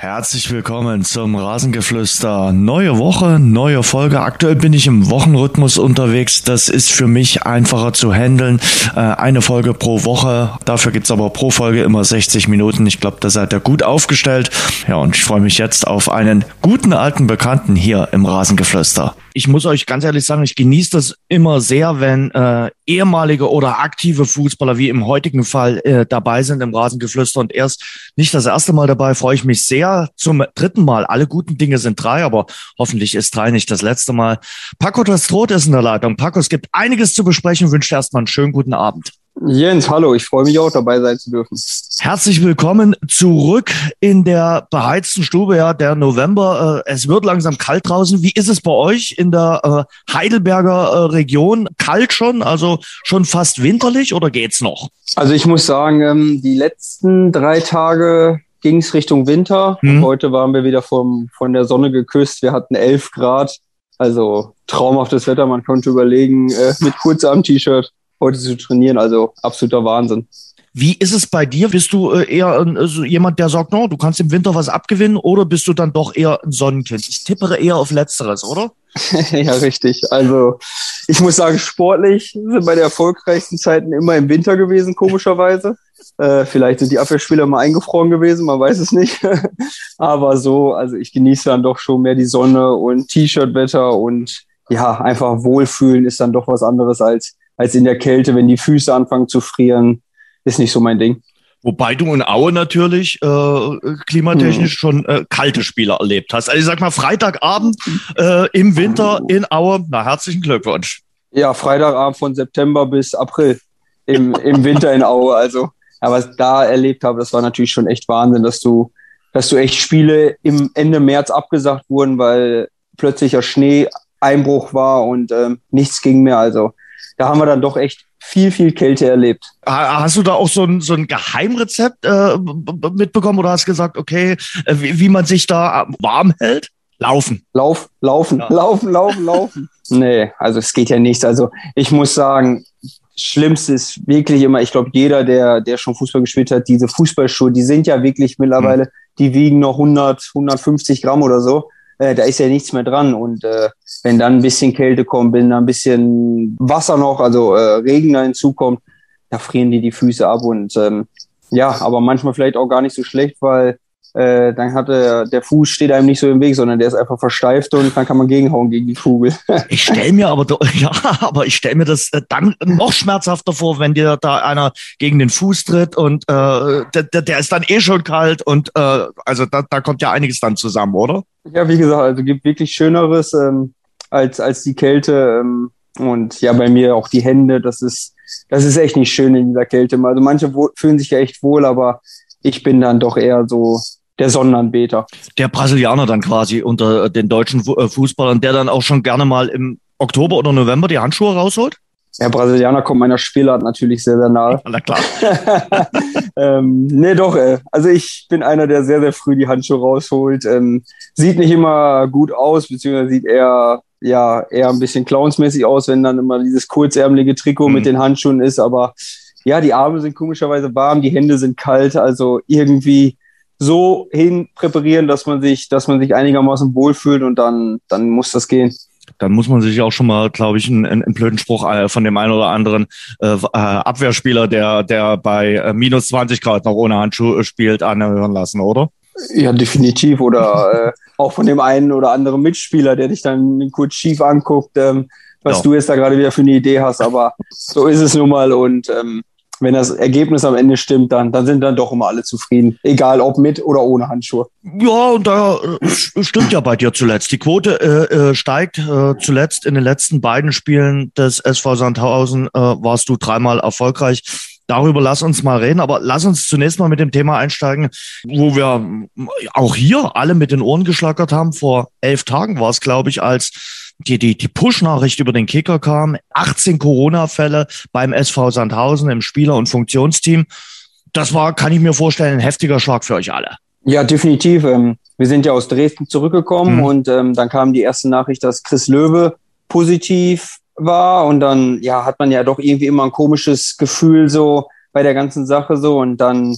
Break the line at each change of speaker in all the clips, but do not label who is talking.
Herzlich willkommen zum Rasengeflüster. Neue Woche, neue Folge. Aktuell bin ich im Wochenrhythmus unterwegs. Das ist für mich einfacher zu handeln. Äh, eine Folge pro Woche. Dafür gibt's aber pro Folge immer 60 Minuten. Ich glaube, da seid ihr gut aufgestellt. Ja, und ich freue mich jetzt auf einen guten alten Bekannten hier im Rasengeflüster ich muss euch ganz ehrlich sagen, ich genieße das immer sehr, wenn äh, ehemalige oder aktive Fußballer wie im heutigen Fall äh, dabei sind im Rasengeflüster und erst nicht das erste Mal dabei, freue ich mich sehr zum dritten Mal. Alle guten Dinge sind drei, aber hoffentlich ist drei nicht das letzte Mal. Paco Tastrot ist in der Leitung. Paco, es gibt einiges zu besprechen. Wünsche erstmal einen schönen guten Abend.
Jens, hallo, ich freue mich auch dabei sein zu dürfen.
Herzlich willkommen zurück in der beheizten Stube, ja, der November. Äh, es wird langsam kalt draußen. Wie ist es bei euch in der äh, Heidelberger äh, Region? Kalt schon, also schon fast winterlich oder geht's noch?
Also ich muss sagen, ähm, die letzten drei Tage ging es Richtung Winter. Hm. Heute waren wir wieder vom, von der Sonne geküsst. Wir hatten elf Grad. Also traumhaftes Wetter. Man konnte überlegen, mit kurzem T-Shirt heute zu trainieren. Also absoluter Wahnsinn.
Wie ist es bei dir? Bist du äh, eher also jemand, der sagt, no, du kannst im Winter was abgewinnen oder bist du dann doch eher ein Sonnenkind? Ich tippere eher auf Letzteres, oder?
ja, richtig. Also ich muss sagen, sportlich sind meine erfolgreichsten Zeiten immer im Winter gewesen, komischerweise. Äh, vielleicht sind die Abwehrspieler mal eingefroren gewesen, man weiß es nicht. Aber so, also ich genieße dann doch schon mehr die Sonne und T-Shirt-Wetter und ja, einfach wohlfühlen ist dann doch was anderes als als in der Kälte, wenn die Füße anfangen zu frieren, ist nicht so mein Ding.
Wobei du in Aue natürlich äh, klimatechnisch hm. schon äh, kalte Spiele erlebt hast. Also ich sag mal, Freitagabend äh, im Winter in Aue, na herzlichen Glückwunsch.
Ja, Freitagabend von September bis April im, im Winter in Aue. Also, ja, was ich da erlebt habe, das war natürlich schon echt Wahnsinn, dass du, dass du echt Spiele im Ende März abgesagt wurden, weil plötzlicher Schneeeinbruch war und ähm, nichts ging mehr. Also da haben wir dann doch echt viel, viel Kälte erlebt.
Hast du da auch so ein, so ein Geheimrezept äh, mitbekommen oder hast gesagt, okay, äh, wie, wie man sich da warm hält? Laufen.
Lauf, laufen, ja. laufen, laufen, laufen. nee, also es geht ja nichts. Also ich muss sagen, Schlimmste ist wirklich immer, ich glaube, jeder, der, der schon Fußball gespielt hat, diese Fußballschuhe, die sind ja wirklich mittlerweile, hm. die wiegen noch 100, 150 Gramm oder so äh, da ist ja nichts mehr dran. Und äh, wenn dann ein bisschen Kälte kommt, wenn da ein bisschen Wasser noch, also äh, Regen da hinzukommt, da frieren die die Füße ab. Und ähm, ja, aber manchmal vielleicht auch gar nicht so schlecht, weil äh, dann hat der, der Fuß steht einem nicht so im Weg, sondern der ist einfach versteift und dann kann man gegenhauen gegen die Kugel.
ich stelle mir aber ja, aber ich stelle mir das äh, dann noch schmerzhafter vor, wenn dir da einer gegen den Fuß tritt und äh, der, der ist dann eh schon kalt und äh, also da, da kommt ja einiges dann zusammen, oder?
Ja, wie gesagt, also gibt wirklich Schöneres ähm, als als die Kälte ähm, und ja bei mir auch die Hände. Das ist das ist echt nicht schön in dieser Kälte. Also manche fühlen sich ja echt wohl, aber ich bin dann doch eher so der Sonnenanbeter.
Der Brasilianer dann quasi unter den deutschen äh, Fußballern, der dann auch schon gerne mal im Oktober oder November die Handschuhe rausholt?
Der Brasilianer kommt meiner Spielart natürlich sehr, sehr nahe.
Na klar.
ähm, nee, doch. Äh, also ich bin einer, der sehr, sehr früh die Handschuhe rausholt. Ähm, sieht nicht immer gut aus, beziehungsweise sieht eher, ja, eher ein bisschen clownsmäßig aus, wenn dann immer dieses kurzärmelige Trikot mhm. mit den Handschuhen ist. Aber ja, die Arme sind komischerweise warm, die Hände sind kalt. Also irgendwie so hin präparieren, dass man sich, dass man sich einigermaßen wohlfühlt und dann, dann muss das gehen.
Dann muss man sich auch schon mal, glaube ich, einen, einen blöden Spruch äh, von dem einen oder anderen äh, äh Abwehrspieler, der, der bei äh, minus 20 Grad noch ohne Handschuhe spielt, anhören lassen, oder?
Ja, definitiv. Oder äh, auch von dem einen oder anderen Mitspieler, der dich dann kurz schief anguckt, ähm, was ja. du jetzt da gerade wieder für eine Idee hast. Aber so ist es nun mal. Und ähm, wenn das Ergebnis am Ende stimmt, dann, dann sind dann doch immer alle zufrieden. Egal ob mit oder ohne Handschuhe.
Ja, und da äh, stimmt ja bei dir zuletzt. Die Quote äh, äh, steigt äh, zuletzt in den letzten beiden Spielen des SV Sandhausen äh, warst du dreimal erfolgreich. Darüber lass uns mal reden, aber lass uns zunächst mal mit dem Thema einsteigen, wo wir auch hier alle mit den Ohren geschlackert haben. Vor elf Tagen war es, glaube ich, als die, die, die Push-Nachricht über den Kicker kam, 18 Corona-Fälle beim SV Sandhausen im Spieler- und Funktionsteam. Das war, kann ich mir vorstellen, ein heftiger Schlag für euch alle.
Ja, definitiv. Ähm, wir sind ja aus Dresden zurückgekommen mhm. und ähm, dann kam die erste Nachricht, dass Chris Löwe positiv war und dann ja hat man ja doch irgendwie immer ein komisches Gefühl so bei der ganzen Sache so und dann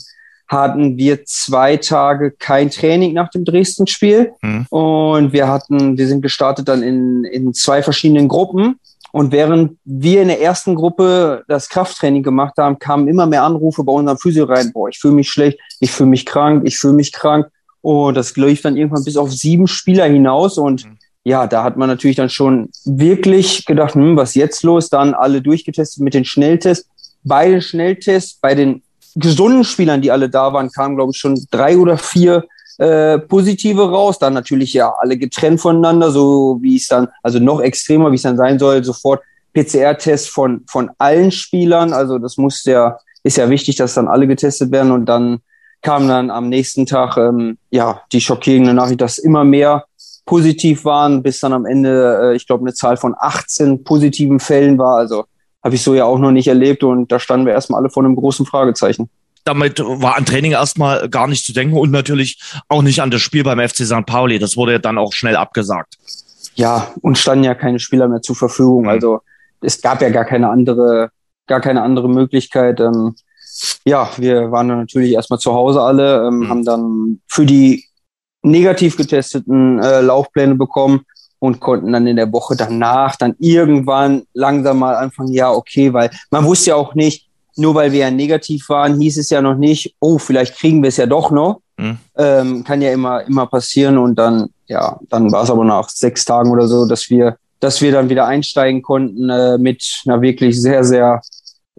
hatten wir zwei Tage kein Training nach dem Dresden-Spiel. Mhm. Und wir hatten, wir sind gestartet dann in, in zwei verschiedenen Gruppen. Und während wir in der ersten Gruppe das Krafttraining gemacht haben, kamen immer mehr Anrufe bei unserem Physio rein. Boah, ich fühle mich schlecht, ich fühle mich krank, ich fühle mich krank. Und das lief dann irgendwann bis auf sieben Spieler hinaus. Und mhm. ja, da hat man natürlich dann schon wirklich gedacht, hm, was jetzt los? Dann alle durchgetestet mit den Schnelltests. Bei den Schnelltests, bei den gesunden Spielern, die alle da waren, kamen, glaube ich, schon drei oder vier äh, positive raus. Dann natürlich ja alle getrennt voneinander, so wie es dann, also noch extremer, wie es dann sein soll, sofort PCR-Test von, von allen Spielern. Also das muss ja, ist ja wichtig, dass dann alle getestet werden und dann kam dann am nächsten Tag ähm, ja die schockierende Nachricht, dass immer mehr positiv waren, bis dann am Ende, äh, ich glaube, eine Zahl von 18 positiven Fällen war. Also habe ich so ja auch noch nicht erlebt und da standen wir erstmal alle vor einem großen Fragezeichen.
Damit war an Training erstmal gar nicht zu denken und natürlich auch nicht an das Spiel beim FC St. Pauli. Das wurde ja dann auch schnell abgesagt.
Ja, und standen ja keine Spieler mehr zur Verfügung. Mhm. Also es gab ja gar keine andere, gar keine andere Möglichkeit. Ähm, ja, wir waren natürlich erstmal zu Hause alle, ähm, mhm. haben dann für die negativ getesteten äh, Laufpläne bekommen und konnten dann in der Woche danach dann irgendwann langsam mal anfangen, ja, okay, weil man wusste ja auch nicht, nur weil wir ja negativ waren, hieß es ja noch nicht, oh, vielleicht kriegen wir es ja doch noch. Mhm. Ähm, kann ja immer, immer passieren und dann, ja, dann war es aber nach sechs Tagen oder so, dass wir, dass wir dann wieder einsteigen konnten äh, mit einer wirklich sehr, sehr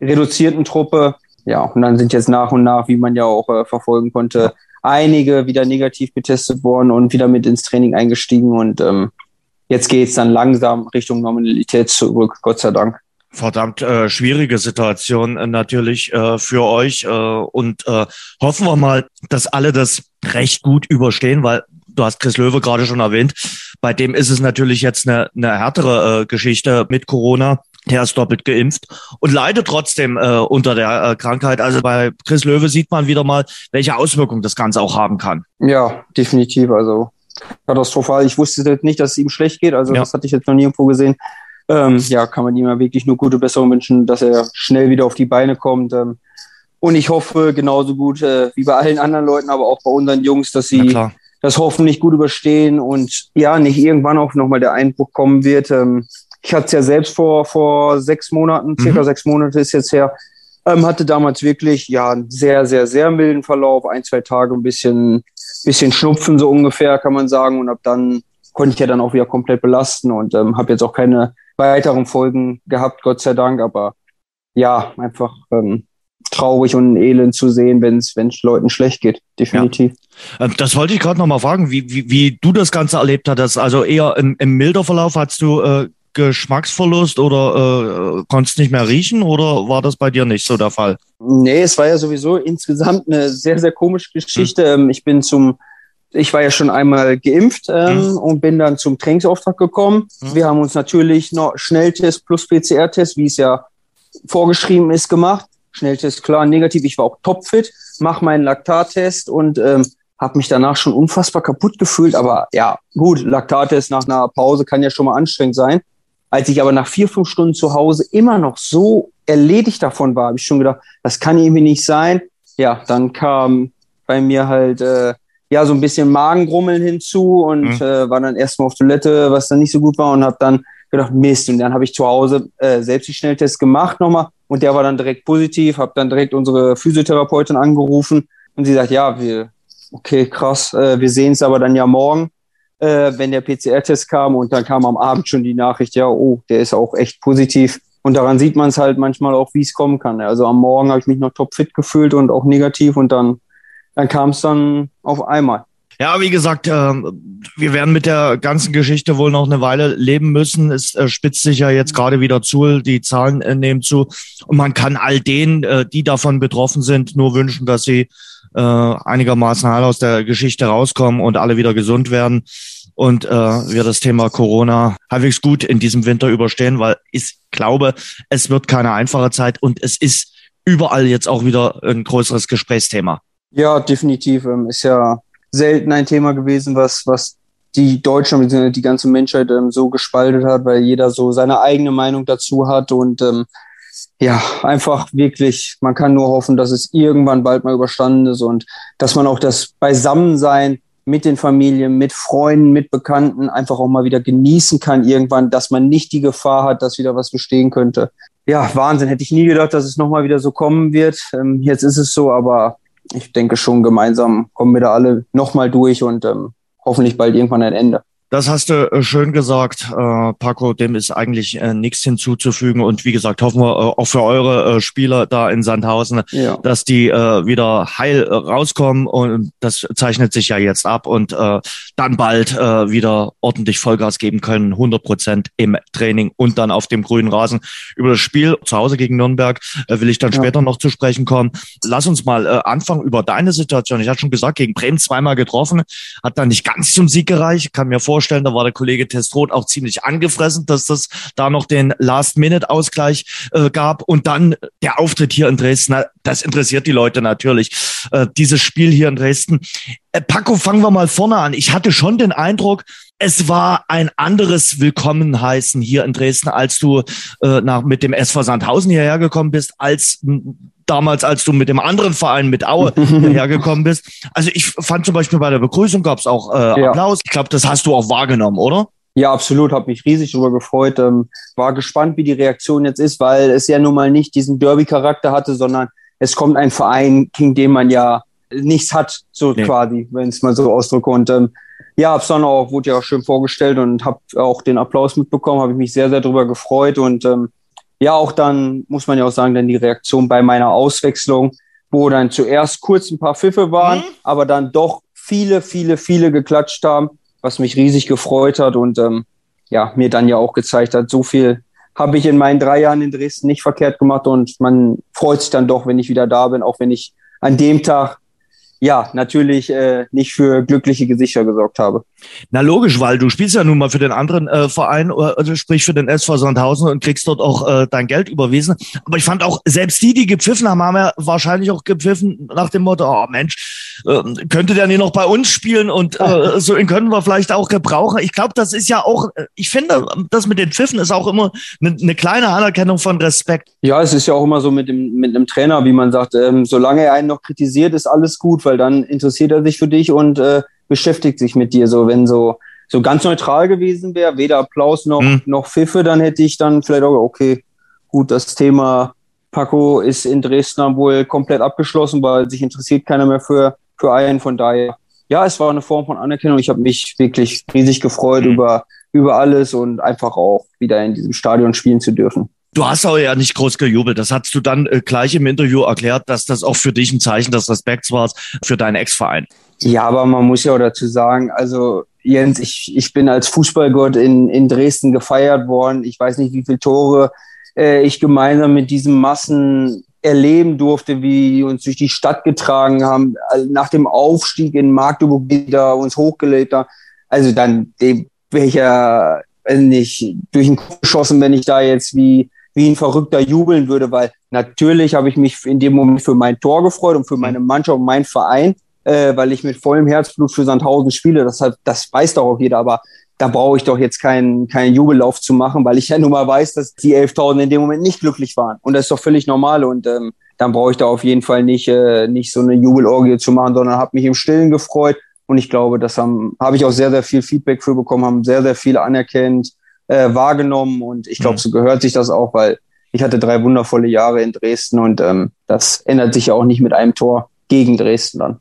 reduzierten Truppe. Ja, und dann sind jetzt nach und nach, wie man ja auch äh, verfolgen konnte, einige wieder negativ getestet worden und wieder mit ins Training eingestiegen und ähm, jetzt geht es dann langsam Richtung Normalität zurück, Gott sei Dank.
Verdammt äh, schwierige Situation äh, natürlich äh, für euch äh, und äh, hoffen wir mal, dass alle das recht gut überstehen, weil du hast Chris Löwe gerade schon erwähnt, bei dem ist es natürlich jetzt eine, eine härtere äh, Geschichte mit Corona. Der ist doppelt geimpft und leidet trotzdem äh, unter der äh, Krankheit. Also bei Chris Löwe sieht man wieder mal, welche Auswirkungen das Ganze auch haben kann.
Ja, definitiv. Also katastrophal. Ich wusste nicht, dass es ihm schlecht geht. Also ja. das hatte ich jetzt noch nirgendwo gesehen. Ähm, ja, kann man ihm ja wirklich nur gute Besserung wünschen, dass er schnell wieder auf die Beine kommt. Ähm, und ich hoffe genauso gut äh, wie bei allen anderen Leuten, aber auch bei unseren Jungs, dass sie das hoffentlich gut überstehen und ja, nicht irgendwann auch nochmal der Einbruch kommen wird. Ähm, ich hatte es ja selbst vor, vor sechs Monaten, circa mhm. sechs Monate ist jetzt her, ähm, hatte damals wirklich ja einen sehr, sehr, sehr milden Verlauf, ein, zwei Tage ein bisschen bisschen Schnupfen so ungefähr, kann man sagen. Und ab dann konnte ich ja dann auch wieder komplett belasten und ähm, habe jetzt auch keine weiteren Folgen gehabt, Gott sei Dank. Aber ja, einfach ähm, traurig und elend zu sehen, wenn es Leuten schlecht geht, definitiv.
Ja. Ähm, das wollte ich gerade nochmal fragen, wie, wie, wie du das Ganze erlebt hattest. Also eher im, im milder Verlauf hast du äh, Geschmacksverlust oder äh, konntest nicht mehr riechen oder war das bei dir nicht so der Fall?
Nee, es war ja sowieso insgesamt eine sehr, sehr komische Geschichte. Hm. Ich bin zum, ich war ja schon einmal geimpft ähm, hm. und bin dann zum Trainingsauftrag gekommen. Hm. Wir haben uns natürlich noch Schnelltest plus PCR-Test, wie es ja vorgeschrieben ist, gemacht. Schnelltest klar, negativ. Ich war auch topfit, mache meinen Laktattest und ähm, habe mich danach schon unfassbar kaputt gefühlt. Aber ja, gut, Laktattest nach einer Pause kann ja schon mal anstrengend sein. Als ich aber nach vier, fünf Stunden zu Hause immer noch so erledigt davon war, habe ich schon gedacht, das kann irgendwie nicht sein. Ja, dann kam bei mir halt äh, ja so ein bisschen Magengrummeln hinzu und mhm. äh, war dann erstmal auf Toilette, was dann nicht so gut war und habe dann gedacht, Mist. Und dann habe ich zu Hause äh, selbst die Schnelltest gemacht nochmal und der war dann direkt positiv, habe dann direkt unsere Physiotherapeutin angerufen und sie sagt, ja, wir, okay, krass, äh, wir sehen es aber dann ja morgen äh, wenn der PCR-Test kam und dann kam am Abend schon die Nachricht, ja, oh, der ist auch echt positiv. Und daran sieht man es halt manchmal auch, wie es kommen kann. Also am Morgen habe ich mich noch topfit gefühlt und auch negativ und dann, dann kam es dann auf einmal.
Ja, wie gesagt, äh, wir werden mit der ganzen Geschichte wohl noch eine Weile leben müssen. Es äh, spitzt sich ja jetzt gerade wieder zu, die Zahlen äh, nehmen zu. Und man kann all denen, äh, die davon betroffen sind, nur wünschen, dass sie äh, einigermaßen heil aus der Geschichte rauskommen und alle wieder gesund werden und äh, wir das Thema Corona halbwegs gut in diesem Winter überstehen, weil ich glaube, es wird keine einfache Zeit und es ist überall jetzt auch wieder ein größeres Gesprächsthema.
Ja, definitiv. Ähm, ist ja selten ein Thema gewesen, was, was die Deutschland bzw. die ganze Menschheit ähm, so gespaltet hat, weil jeder so seine eigene Meinung dazu hat und ähm, ja, einfach wirklich, man kann nur hoffen, dass es irgendwann bald mal überstanden ist und dass man auch das Beisammensein mit den Familien, mit Freunden, mit Bekannten einfach auch mal wieder genießen kann irgendwann, dass man nicht die Gefahr hat, dass wieder was bestehen könnte. Ja, Wahnsinn. Hätte ich nie gedacht, dass es nochmal wieder so kommen wird. Ähm, jetzt ist es so, aber ich denke schon, gemeinsam kommen wir da alle nochmal durch und ähm, hoffentlich bald irgendwann ein Ende.
Das hast du äh, schön gesagt, äh, Paco. Dem ist eigentlich äh, nichts hinzuzufügen. Und wie gesagt, hoffen wir äh, auch für eure äh, Spieler da in Sandhausen, ja. dass die äh, wieder heil rauskommen. Und das zeichnet sich ja jetzt ab und dann bald wieder ordentlich Vollgas geben können, 100 Prozent im Training und dann auf dem grünen Rasen. Über das Spiel zu Hause gegen Nürnberg will ich dann ja. später noch zu sprechen kommen. Lass uns mal anfangen über deine Situation. Ich hatte schon gesagt, gegen Bremen zweimal getroffen, hat dann nicht ganz zum Sieg gereicht. Kann mir vorstellen, vorstellen, da war der Kollege Testrot auch ziemlich angefressen, dass das da noch den Last-Minute-Ausgleich äh, gab. Und dann der Auftritt hier in Dresden, das interessiert die Leute natürlich. Äh, dieses Spiel hier in Dresden. Äh, Paco, fangen wir mal vorne an. Ich hatte schon den Eindruck, es war ein anderes Willkommenheißen hier in Dresden, als du äh, nach, mit dem SV Sandhausen hierher gekommen bist, als damals, als du mit dem anderen Verein, mit Aue, hergekommen bist. Also ich fand zum Beispiel bei der Begrüßung gab es auch äh, ja. Applaus. Ich glaube, das hast du auch wahrgenommen, oder?
Ja, absolut. Habe mich riesig darüber gefreut. Ähm, war gespannt, wie die Reaktion jetzt ist, weil es ja nun mal nicht diesen Derby-Charakter hatte, sondern es kommt ein Verein, gegen den man ja nichts hat, so nee. quasi, wenn es mal so ausdrücke. Und ähm, ja, hab's dann auch, wurde ja auch schön vorgestellt und habe auch den Applaus mitbekommen, habe ich mich sehr, sehr darüber gefreut. Und ähm, ja, auch dann muss man ja auch sagen, dann die Reaktion bei meiner Auswechslung, wo dann zuerst kurz ein paar Pfiffe waren, mhm. aber dann doch viele, viele, viele geklatscht haben, was mich riesig gefreut hat und ähm, ja, mir dann ja auch gezeigt hat, so viel habe ich in meinen drei Jahren in Dresden nicht verkehrt gemacht und man freut sich dann doch, wenn ich wieder da bin, auch wenn ich an dem Tag ja, natürlich äh, nicht für glückliche Gesichter gesorgt habe.
Na logisch, weil du spielst ja nun mal für den anderen äh, Verein, äh, also sprich für den SV Sandhausen und kriegst dort auch äh, dein Geld überwiesen. Aber ich fand auch, selbst die, die gepfiffen haben, haben ja wahrscheinlich auch gepfiffen nach dem Motto, oh Mensch, äh, könnte der nicht noch bei uns spielen und äh, so ihn können wir vielleicht auch gebrauchen. Ich glaube, das ist ja auch, äh, ich finde, das mit den Pfiffen ist auch immer eine, eine kleine Anerkennung von Respekt.
Ja, es ist ja auch immer so mit dem mit einem Trainer, wie man sagt, ähm, solange er einen noch kritisiert, ist alles gut, weil weil dann interessiert er sich für dich und äh, beschäftigt sich mit dir. So, wenn so, so ganz neutral gewesen wäre, weder Applaus noch, mhm. noch Pfiffe, dann hätte ich dann vielleicht auch, okay, gut, das Thema Paco ist in Dresden wohl komplett abgeschlossen, weil sich interessiert keiner mehr für, für einen. Von daher, ja, es war eine Form von Anerkennung. Ich habe mich wirklich riesig gefreut mhm. über, über alles und einfach auch wieder in diesem Stadion spielen zu dürfen.
Du hast auch ja nicht groß gejubelt. Das hast du dann äh, gleich im Interview erklärt, dass das auch für dich ein Zeichen des Respekts war für deinen Ex-Verein.
Ja, aber man muss ja auch dazu sagen, also Jens, ich, ich bin als Fußballgott in, in Dresden gefeiert worden. Ich weiß nicht, wie viele Tore äh, ich gemeinsam mit diesen Massen erleben durfte, wie die uns durch die Stadt getragen haben, nach dem Aufstieg in Magdeburg wieder uns hochgelebt haben. Also dann wäre ich ja nicht durch den Kopf geschossen, wenn ich da jetzt wie wie ein Verrückter jubeln würde, weil natürlich habe ich mich in dem Moment für mein Tor gefreut und für meine Mannschaft und meinen Verein, äh, weil ich mit vollem Herzblut für Sandhausen spiele. Das, hat, das weiß doch auch jeder, aber da brauche ich doch jetzt keinen, keinen Jubellauf zu machen, weil ich ja nun mal weiß, dass die 11.000 in dem Moment nicht glücklich waren. Und das ist doch völlig normal und ähm, dann brauche ich da auf jeden Fall nicht, äh, nicht so eine Jubelorgie zu machen, sondern habe mich im Stillen gefreut. Und ich glaube, das haben, habe ich auch sehr, sehr viel Feedback für bekommen, haben sehr, sehr viele anerkennt, äh, wahrgenommen und ich glaube, mhm. so gehört sich das auch, weil ich hatte drei wundervolle Jahre in Dresden und ähm, das ändert sich ja auch nicht mit einem Tor gegen Dresden dann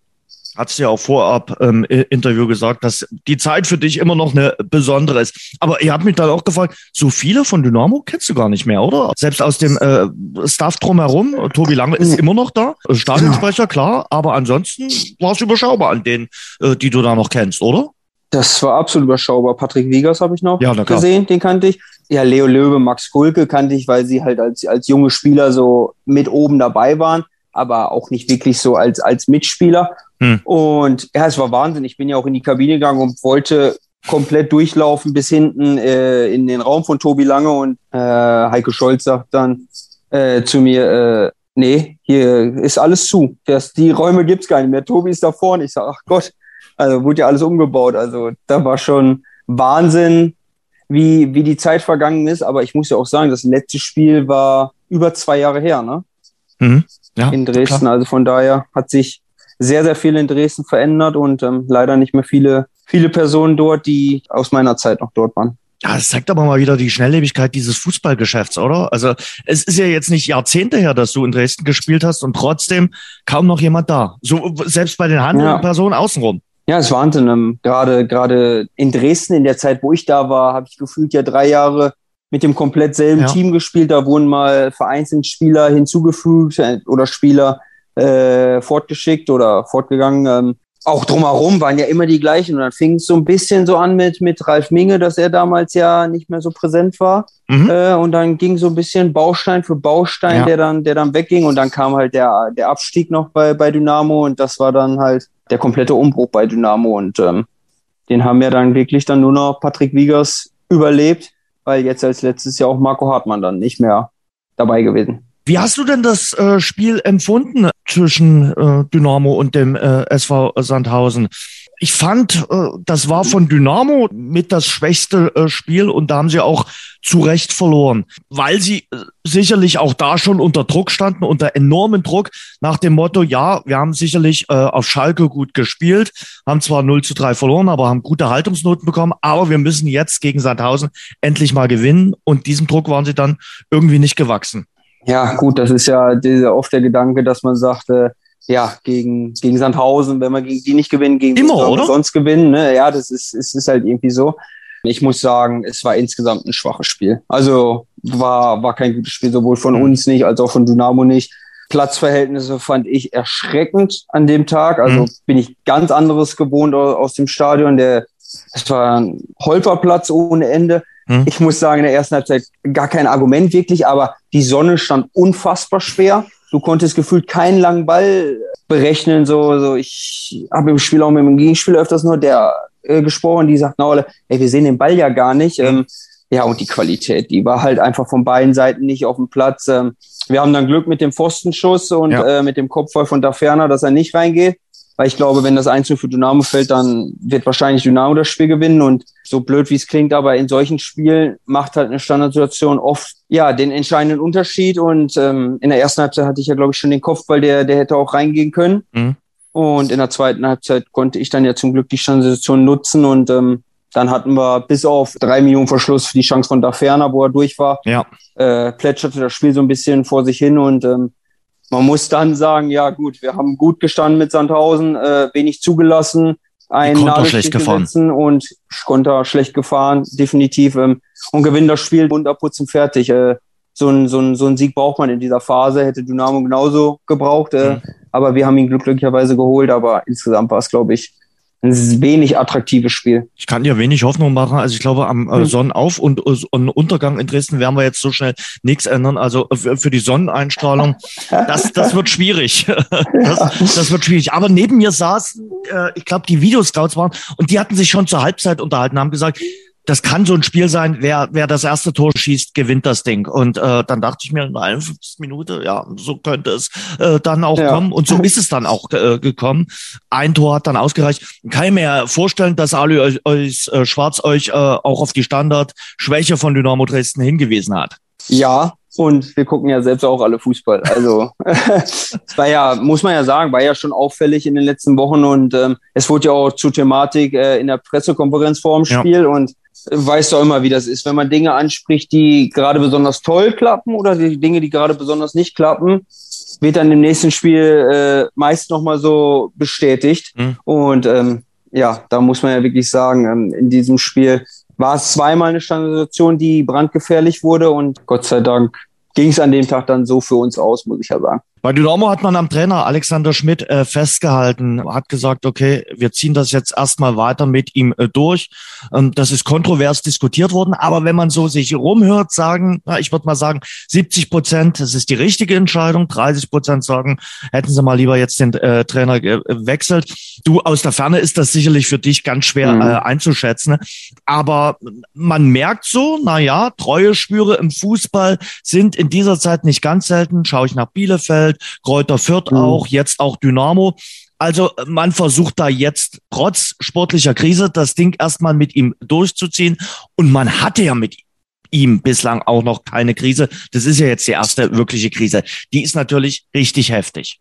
hast du ja auch vorab im ähm, Interview gesagt, dass die Zeit für dich immer noch eine besondere ist. Aber ihr habt mich dann auch gefragt, so viele von Dynamo kennst du gar nicht mehr, oder? Selbst aus dem äh, Staff drumherum, Tobi Lange ist immer noch da, Stadionsprecher, klar, aber ansonsten war es überschaubar an denen, äh, die du da noch kennst, oder?
Das war absolut überschaubar. Patrick Wiegers habe ich noch ja, gesehen, den kannte ich. Ja, Leo Löwe, Max Kulke kannte ich, weil sie halt als, als junge Spieler so mit oben dabei waren, aber auch nicht wirklich so als, als Mitspieler. Hm. Und ja, es war Wahnsinn. Ich bin ja auch in die Kabine gegangen und wollte komplett durchlaufen bis hinten äh, in den Raum von Tobi Lange und äh, Heike Scholz sagt dann äh, zu mir, äh, nee, hier ist alles zu. Das, die Räume gibt's gar nicht mehr. Tobi ist da vorne. Ich sage, ach Gott, also wurde ja alles umgebaut. Also da war schon Wahnsinn, wie, wie die Zeit vergangen ist. Aber ich muss ja auch sagen, das letzte Spiel war über zwei Jahre her, ne? Mhm. Ja, in Dresden. Klar. Also von daher hat sich sehr, sehr viel in Dresden verändert und ähm, leider nicht mehr viele, viele Personen dort, die aus meiner Zeit noch dort waren.
Ja, es zeigt aber mal wieder die Schnelllebigkeit dieses Fußballgeschäfts, oder? Also es ist ja jetzt nicht Jahrzehnte her, dass du in Dresden gespielt hast und trotzdem kaum noch jemand da. So selbst bei den handelnden ja. Personen außenrum.
Ja, es ist Wahnsinn. Ähm, gerade gerade in Dresden in der Zeit, wo ich da war, habe ich gefühlt ja drei Jahre mit dem komplett selben ja. Team gespielt. Da wurden mal vereinzelt Spieler hinzugefügt äh, oder Spieler äh, fortgeschickt oder fortgegangen. Ähm, auch drumherum waren ja immer die gleichen. Und dann fing es so ein bisschen so an mit, mit Ralf Minge, dass er damals ja nicht mehr so präsent war. Mhm. Äh, und dann ging so ein bisschen Baustein für Baustein, ja. der dann, der dann wegging. Und dann kam halt der, der Abstieg noch bei, bei Dynamo. Und das war dann halt der komplette Umbruch bei Dynamo. Und ähm, den haben ja dann wirklich dann nur noch Patrick Wiegers überlebt, weil jetzt als letztes Jahr auch Marco Hartmann dann nicht mehr dabei gewesen.
Wie hast du denn das äh, Spiel empfunden zwischen äh, Dynamo und dem äh, SV Sandhausen? Ich fand, äh, das war von Dynamo mit das schwächste äh, Spiel und da haben sie auch zu Recht verloren, weil sie äh, sicherlich auch da schon unter Druck standen, unter enormen Druck nach dem Motto, ja, wir haben sicherlich äh, auf Schalke gut gespielt, haben zwar 0 zu 3 verloren, aber haben gute Haltungsnoten bekommen, aber wir müssen jetzt gegen Sandhausen endlich mal gewinnen und diesem Druck waren sie dann irgendwie nicht gewachsen.
Ja, gut, das ist ja oft der Gedanke, dass man sagte, ja, gegen, gegen Sandhausen, wenn man gegen die nicht gewinnen, gegen
Immer, oder?
sonst gewinnen, ne? Ja, das ist, es ist halt irgendwie so. Ich muss sagen, es war insgesamt ein schwaches Spiel. Also war, war kein gutes Spiel, sowohl von mhm. uns nicht als auch von Dynamo nicht. Platzverhältnisse fand ich erschreckend an dem Tag. Also mhm. bin ich ganz anderes gewohnt aus dem Stadion. Der, es war ein Holperplatz ohne Ende. Hm. Ich muss sagen, in der ersten Halbzeit gar kein Argument wirklich, aber die Sonne stand unfassbar schwer. Du konntest gefühlt keinen langen Ball berechnen. So, so ich habe im Spiel auch mit dem Gegenspieler öfters nur der äh, gesprochen, die sagt, na, Olle, ey, wir sehen den Ball ja gar nicht. Hm. Ähm, ja, und die Qualität, die war halt einfach von beiden Seiten nicht auf dem Platz. Ähm, wir haben dann Glück mit dem Pfostenschuss und ja. äh, mit dem Kopfball von da ferner, dass er nicht reingeht. Weil ich glaube, wenn das 1 für Dynamo fällt, dann wird wahrscheinlich Dynamo das Spiel gewinnen. Und so blöd wie es klingt, aber in solchen Spielen macht halt eine Standardsituation oft ja den entscheidenden Unterschied. Und ähm, in der ersten Halbzeit hatte ich ja, glaube ich, schon den Kopf, weil der, der hätte auch reingehen können. Mhm. Und in der zweiten Halbzeit konnte ich dann ja zum Glück die Standardsituation nutzen und ähm, dann hatten wir bis auf drei Millionen Verschluss die Chance von da ferner, wo er durch war. Ja. Äh, plätscherte das Spiel so ein bisschen vor sich hin und ähm, man muss dann sagen, ja gut, wir haben gut gestanden mit Sandhausen, äh, wenig zugelassen, ein
schlecht gefahren
und Konter schlecht gefahren, definitiv ähm, und gewinnen das Spiel unterputzen fertig. Äh, so ein, so, ein, so ein Sieg braucht man in dieser Phase, hätte Dynamo genauso gebraucht, äh, mhm. aber wir haben ihn glücklicherweise geholt, aber insgesamt war es, glaube ich, ein wenig attraktives Spiel.
Ich kann dir wenig Hoffnung machen. Also ich glaube, am äh, hm. Sonnenauf- und, und äh, Untergang in Dresden werden wir jetzt so schnell nichts ändern. Also für, für die Sonneneinstrahlung, das, das wird schwierig. Das, das wird schwierig. Aber neben mir saßen, äh, ich glaube, die Videoscouts waren und die hatten sich schon zur Halbzeit unterhalten, haben gesagt, das kann so ein Spiel sein, wer, wer das erste Tor schießt, gewinnt das Ding. Und äh, dann dachte ich mir in der 51. Minute, ja, so könnte es äh, dann auch ja. kommen. Und so ist es dann auch äh, gekommen. Ein Tor hat dann ausgereicht. Kann ich mir vorstellen, dass Ali euch, euch äh, Schwarz euch äh, auch auf die Standardschwäche von Dynamo Dresden hingewiesen hat.
Ja, und wir gucken ja selbst auch alle Fußball. Also es war ja, muss man ja sagen, war ja schon auffällig in den letzten Wochen und ähm, es wurde ja auch zur Thematik äh, in der Pressekonferenz vor dem Spiel ja. und weißt du auch immer, wie das ist, wenn man Dinge anspricht, die gerade besonders toll klappen oder die Dinge, die gerade besonders nicht klappen, wird dann im nächsten Spiel äh, meist nochmal so bestätigt. Mhm. Und ähm, ja, da muss man ja wirklich sagen, ähm, in diesem Spiel war es zweimal eine Standardisation, die brandgefährlich wurde und Gott sei Dank ging es an dem Tag dann so für uns aus, muss ich ja sagen.
Bei Dynamo hat man am Trainer Alexander Schmidt äh, festgehalten, hat gesagt, okay, wir ziehen das jetzt erstmal weiter mit ihm äh, durch. Ähm, das ist kontrovers diskutiert worden, aber wenn man so sich rumhört, sagen, na, ich würde mal sagen, 70 Prozent, das ist die richtige Entscheidung, 30 Prozent sagen, hätten sie mal lieber jetzt den äh, Trainer gewechselt. Du, aus der Ferne ist das sicherlich für dich ganz schwer mhm. äh, einzuschätzen, aber man merkt so, na ja, treue Spüre im Fußball sind in dieser Zeit nicht ganz selten. Schaue ich nach Bielefeld, Bielefeld, Kräuter Fürth mhm. auch, jetzt auch Dynamo. Also man versucht da jetzt trotz sportlicher Krise das Ding erstmal mit ihm durchzuziehen. Und man hatte ja mit ihm bislang auch noch keine Krise. Das ist ja jetzt die erste wirkliche Krise. Die ist natürlich richtig heftig.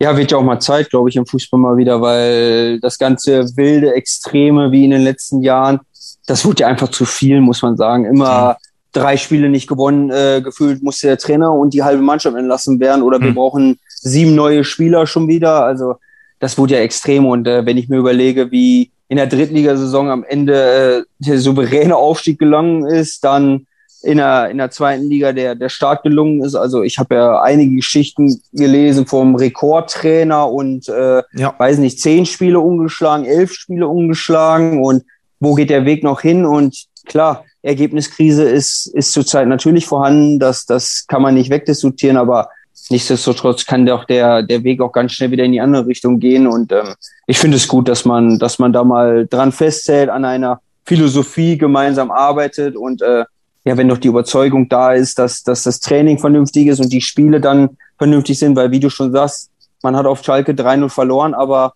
Ja, wird ja auch mal Zeit, glaube ich, im Fußball mal wieder, weil das ganze wilde Extreme wie in den letzten Jahren, das wurde ja einfach zu viel, muss man sagen. Immer drei Spiele nicht gewonnen, äh, gefühlt musste der Trainer und die halbe Mannschaft entlassen werden oder wir hm. brauchen sieben neue Spieler schon wieder. Also das wurde ja extrem und äh, wenn ich mir überlege, wie in der Drittligasaison am Ende äh, der souveräne Aufstieg gelungen ist, dann in der, in der zweiten Liga der, der Start gelungen ist. Also ich habe ja einige Geschichten gelesen vom Rekordtrainer und äh, ja. weiß nicht, zehn Spiele ungeschlagen, elf Spiele ungeschlagen und wo geht der Weg noch hin? Und klar, Ergebniskrise ist, ist zurzeit natürlich vorhanden, das, das kann man nicht wegdiskutieren, aber nichtsdestotrotz kann doch der, der Weg auch ganz schnell wieder in die andere Richtung gehen. Und ähm, ich finde es gut, dass man, dass man da mal dran festhält, an einer Philosophie gemeinsam arbeitet und äh, ja, wenn doch die Überzeugung da ist, dass, dass das Training vernünftig ist und die Spiele dann vernünftig sind, weil wie du schon sagst, man hat auf Schalke 3-0 verloren, aber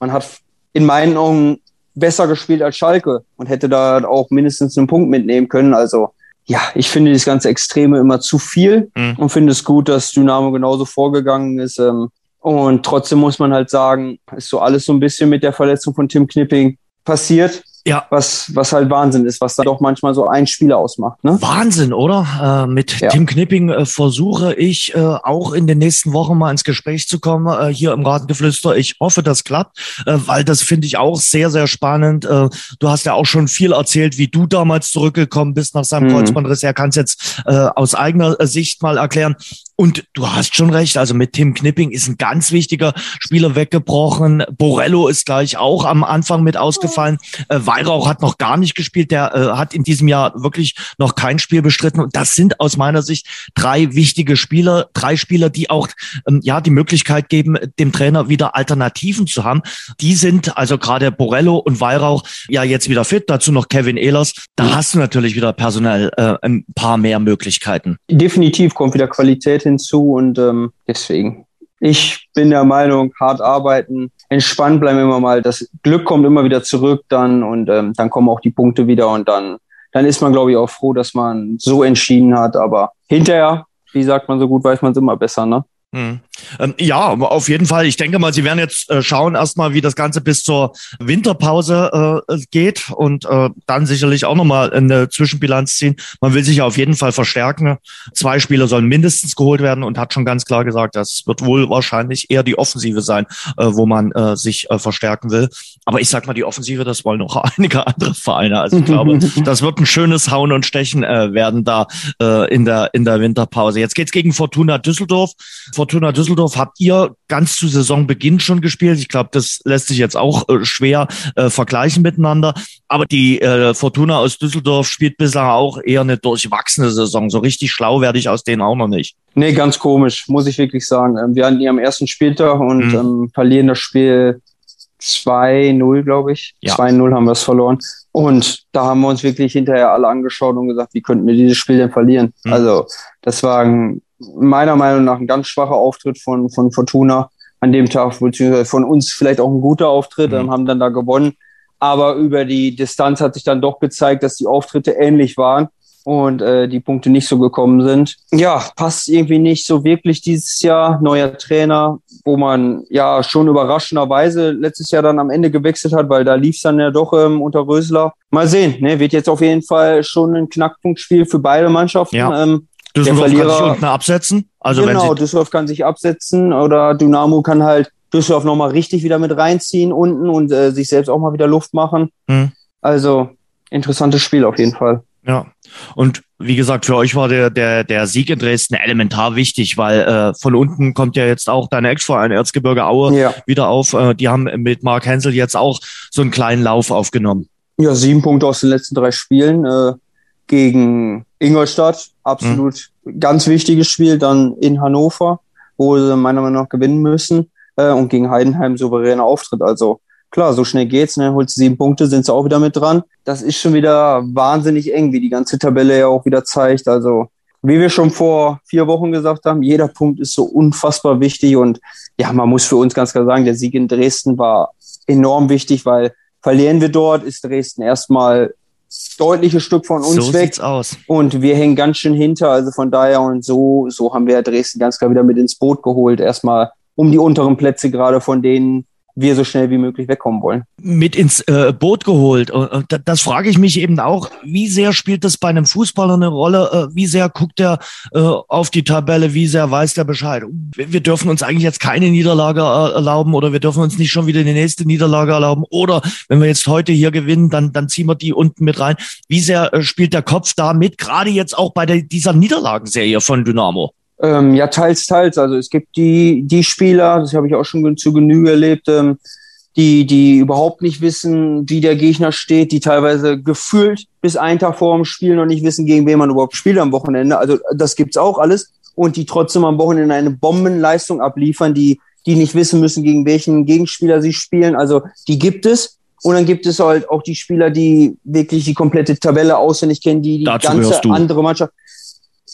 man hat in meinen Augen besser gespielt als Schalke und hätte da auch mindestens einen Punkt mitnehmen können. Also ja, ich finde das ganze Extreme immer zu viel mhm. und finde es gut, dass Dynamo genauso vorgegangen ist. Ähm, und trotzdem muss man halt sagen, ist so alles so ein bisschen mit der Verletzung von Tim Knipping passiert. Ja. Was, was halt Wahnsinn ist, was da doch manchmal so ein Spieler ausmacht. Ne?
Wahnsinn, oder? Äh, mit ja. Tim Knipping äh, versuche ich äh, auch in den nächsten Wochen mal ins Gespräch zu kommen, äh, hier im Ratengeflüster. Ich hoffe, das klappt, äh, weil das finde ich auch sehr, sehr spannend. Äh, du hast ja auch schon viel erzählt, wie du damals zurückgekommen bist nach seinem mhm. Kreuzbandriss. Er kann es jetzt äh, aus eigener Sicht mal erklären. Und du hast schon recht, also mit Tim Knipping ist ein ganz wichtiger Spieler weggebrochen. Borello ist gleich auch am Anfang mit ausgefallen. Äh, Weihrauch hat noch gar nicht gespielt, der äh, hat in diesem Jahr wirklich noch kein Spiel bestritten. Und das sind aus meiner Sicht drei wichtige Spieler, drei Spieler, die auch ähm, ja die Möglichkeit geben, dem Trainer wieder Alternativen zu haben. Die sind also gerade Borello und Weihrauch ja jetzt wieder fit. Dazu noch Kevin Ehlers. Da hast du natürlich wieder personell äh, ein paar mehr Möglichkeiten.
Definitiv kommt wieder Qualität hinzu und ähm, deswegen. Ich bin der Meinung, hart arbeiten, entspannt bleiben immer mal. Das Glück kommt immer wieder zurück dann und ähm, dann kommen auch die Punkte wieder und dann, dann ist man, glaube ich, auch froh, dass man so entschieden hat. Aber hinterher, wie sagt man so gut, weiß man es immer besser, ne?
Hm. Ähm, ja, auf jeden Fall. Ich denke mal, Sie werden jetzt äh, schauen erstmal, wie das Ganze bis zur Winterpause äh, geht und äh, dann sicherlich auch nochmal eine Zwischenbilanz ziehen. Man will sich ja auf jeden Fall verstärken. Zwei Spieler sollen mindestens geholt werden und hat schon ganz klar gesagt, das wird wohl wahrscheinlich eher die Offensive sein, äh, wo man äh, sich äh, verstärken will. Aber ich sag mal, die Offensive, das wollen auch einige andere Vereine. Also ich glaube, das wird ein schönes Hauen und Stechen äh, werden da äh, in der in der Winterpause. Jetzt geht's gegen Fortuna Düsseldorf. Fortuna Düsseldorf habt ihr ganz zu Saisonbeginn schon gespielt. Ich glaube, das lässt sich jetzt auch äh, schwer äh, vergleichen miteinander. Aber die äh, Fortuna aus Düsseldorf spielt bislang auch eher eine durchwachsene Saison. So richtig schlau werde ich aus denen auch noch nicht.
Nee, ganz komisch, muss ich wirklich sagen. Ähm, wir hatten die am ersten Spieltag und mhm. ähm, verlieren das Spiel 2-0, glaube ich. Ja. 2-0 haben wir es verloren. Und da haben wir uns wirklich hinterher alle angeschaut und gesagt, wie könnten wir dieses Spiel denn verlieren? Mhm. Also, das war ein meiner Meinung nach ein ganz schwacher Auftritt von, von Fortuna an dem Tag, beziehungsweise von uns vielleicht auch ein guter Auftritt, mhm. haben dann da gewonnen. Aber über die Distanz hat sich dann doch gezeigt, dass die Auftritte ähnlich waren und äh, die Punkte nicht so gekommen sind. Ja, passt irgendwie nicht so wirklich dieses Jahr. Neuer Trainer, wo man ja schon überraschenderweise letztes Jahr dann am Ende gewechselt hat, weil da lief es dann ja doch ähm, unter Rösler. Mal sehen, ne, wird jetzt auf jeden Fall schon ein Knackpunktspiel für beide Mannschaften. Ja. Ähm,
Düsseldorf kann sich unten absetzen.
Also genau, Düsseldorf kann sich absetzen oder Dynamo kann halt Düsseldorf nochmal richtig wieder mit reinziehen unten und äh, sich selbst auch mal wieder Luft machen. Hm. Also interessantes Spiel auf jeden Fall.
Ja, und wie gesagt, für euch war der, der, der Sieg in Dresden elementar wichtig, weil äh, von unten kommt ja jetzt auch deine Ex-Verein Erzgebirge Aue ja. wieder auf. Äh, die haben mit Mark Hensel jetzt auch so einen kleinen Lauf aufgenommen.
Ja, sieben Punkte aus den letzten drei Spielen. Äh, gegen Ingolstadt, absolut mhm. ganz wichtiges Spiel. Dann in Hannover, wo sie meiner Meinung nach gewinnen müssen. Äh, und gegen Heidenheim souveräner Auftritt. Also klar, so schnell geht's. Ne? Holt sieben Punkte, sind sie auch wieder mit dran. Das ist schon wieder wahnsinnig eng, wie die ganze Tabelle ja auch wieder zeigt. Also wie wir schon vor vier Wochen gesagt haben, jeder Punkt ist so unfassbar wichtig. Und ja, man muss für uns ganz klar sagen, der Sieg in Dresden war enorm wichtig, weil verlieren wir dort, ist Dresden erstmal deutliches Stück von uns
so
weg.
aus.
Und wir hängen ganz schön hinter. Also von daher und so, so haben wir Dresden ganz klar wieder mit ins Boot geholt. Erstmal um die unteren Plätze gerade von denen wir so schnell wie möglich wegkommen wollen.
Mit ins äh, Boot geholt. Das, das frage ich mich eben auch, wie sehr spielt das bei einem Fußballer eine Rolle? Äh, wie sehr guckt er äh, auf die Tabelle? Wie sehr weiß der Bescheid? Wir, wir dürfen uns eigentlich jetzt keine Niederlage äh, erlauben oder wir dürfen uns nicht schon wieder die nächste Niederlage erlauben. Oder wenn wir jetzt heute hier gewinnen, dann, dann ziehen wir die unten mit rein. Wie sehr äh, spielt der Kopf da mit? Gerade jetzt auch bei der, dieser Niederlagenserie von Dynamo.
Ähm, ja, teils, teils. Also es gibt die, die Spieler, das habe ich auch schon zu Genüge erlebt, ähm, die, die überhaupt nicht wissen, wie der Gegner steht, die teilweise gefühlt bis einen Tag vor dem Spiel noch nicht wissen, gegen wen man überhaupt spielt am Wochenende. Also das gibt's auch alles. Und die trotzdem am Wochenende eine Bombenleistung abliefern, die, die nicht wissen müssen, gegen welchen Gegenspieler sie spielen. Also die gibt es. Und dann gibt es halt auch die Spieler, die wirklich die komplette Tabelle auswendig kennen, die die
Dazu
ganze andere Mannschaft.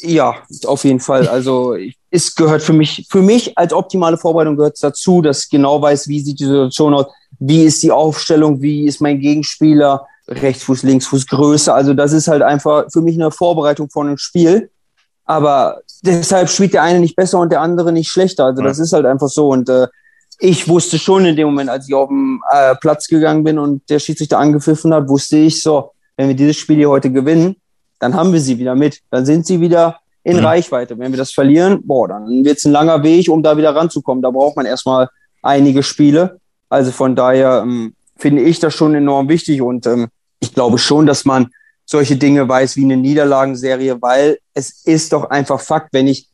Ja, auf jeden Fall. Also es gehört für mich, für mich als optimale Vorbereitung gehört es dazu, dass ich genau weiß, wie sieht die Situation aus, wie ist die Aufstellung, wie ist mein Gegenspieler, Rechtsfuß, Linksfuß, Größe. Also das ist halt einfach für mich eine Vorbereitung von einem Spiel. Aber deshalb spielt der eine nicht besser und der andere nicht schlechter. Also das ist halt einfach so. Und äh, ich wusste schon in dem Moment, als ich auf den äh, Platz gegangen bin und der Schiedsrichter angepfiffen hat, wusste ich so, wenn wir dieses Spiel hier heute gewinnen, dann haben wir sie wieder mit. Dann sind sie wieder in mhm. Reichweite. Wenn wir das verlieren, boah, dann wird es ein langer Weg, um da wieder ranzukommen. Da braucht man erstmal einige Spiele. Also von daher ähm, finde ich das schon enorm wichtig und ähm, ich glaube schon, dass man solche Dinge weiß wie eine Niederlagenserie, weil es ist doch einfach Fakt, wenn ich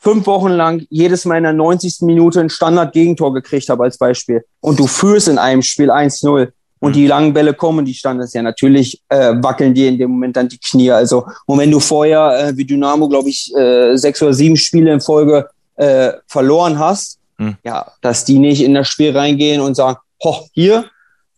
fünf Wochen lang jedes Mal in der 90. Minute ein Standard-Gegentor gekriegt habe als Beispiel und du führst in einem Spiel 1-0, und die langen Bälle kommen, die standen es ja natürlich, äh, wackeln dir in dem Moment dann die Knie. Also, und wenn du vorher, äh, wie Dynamo, glaube ich, äh, sechs oder sieben Spiele in Folge äh, verloren hast, hm. ja, dass die nicht in das Spiel reingehen und sagen, ho, hier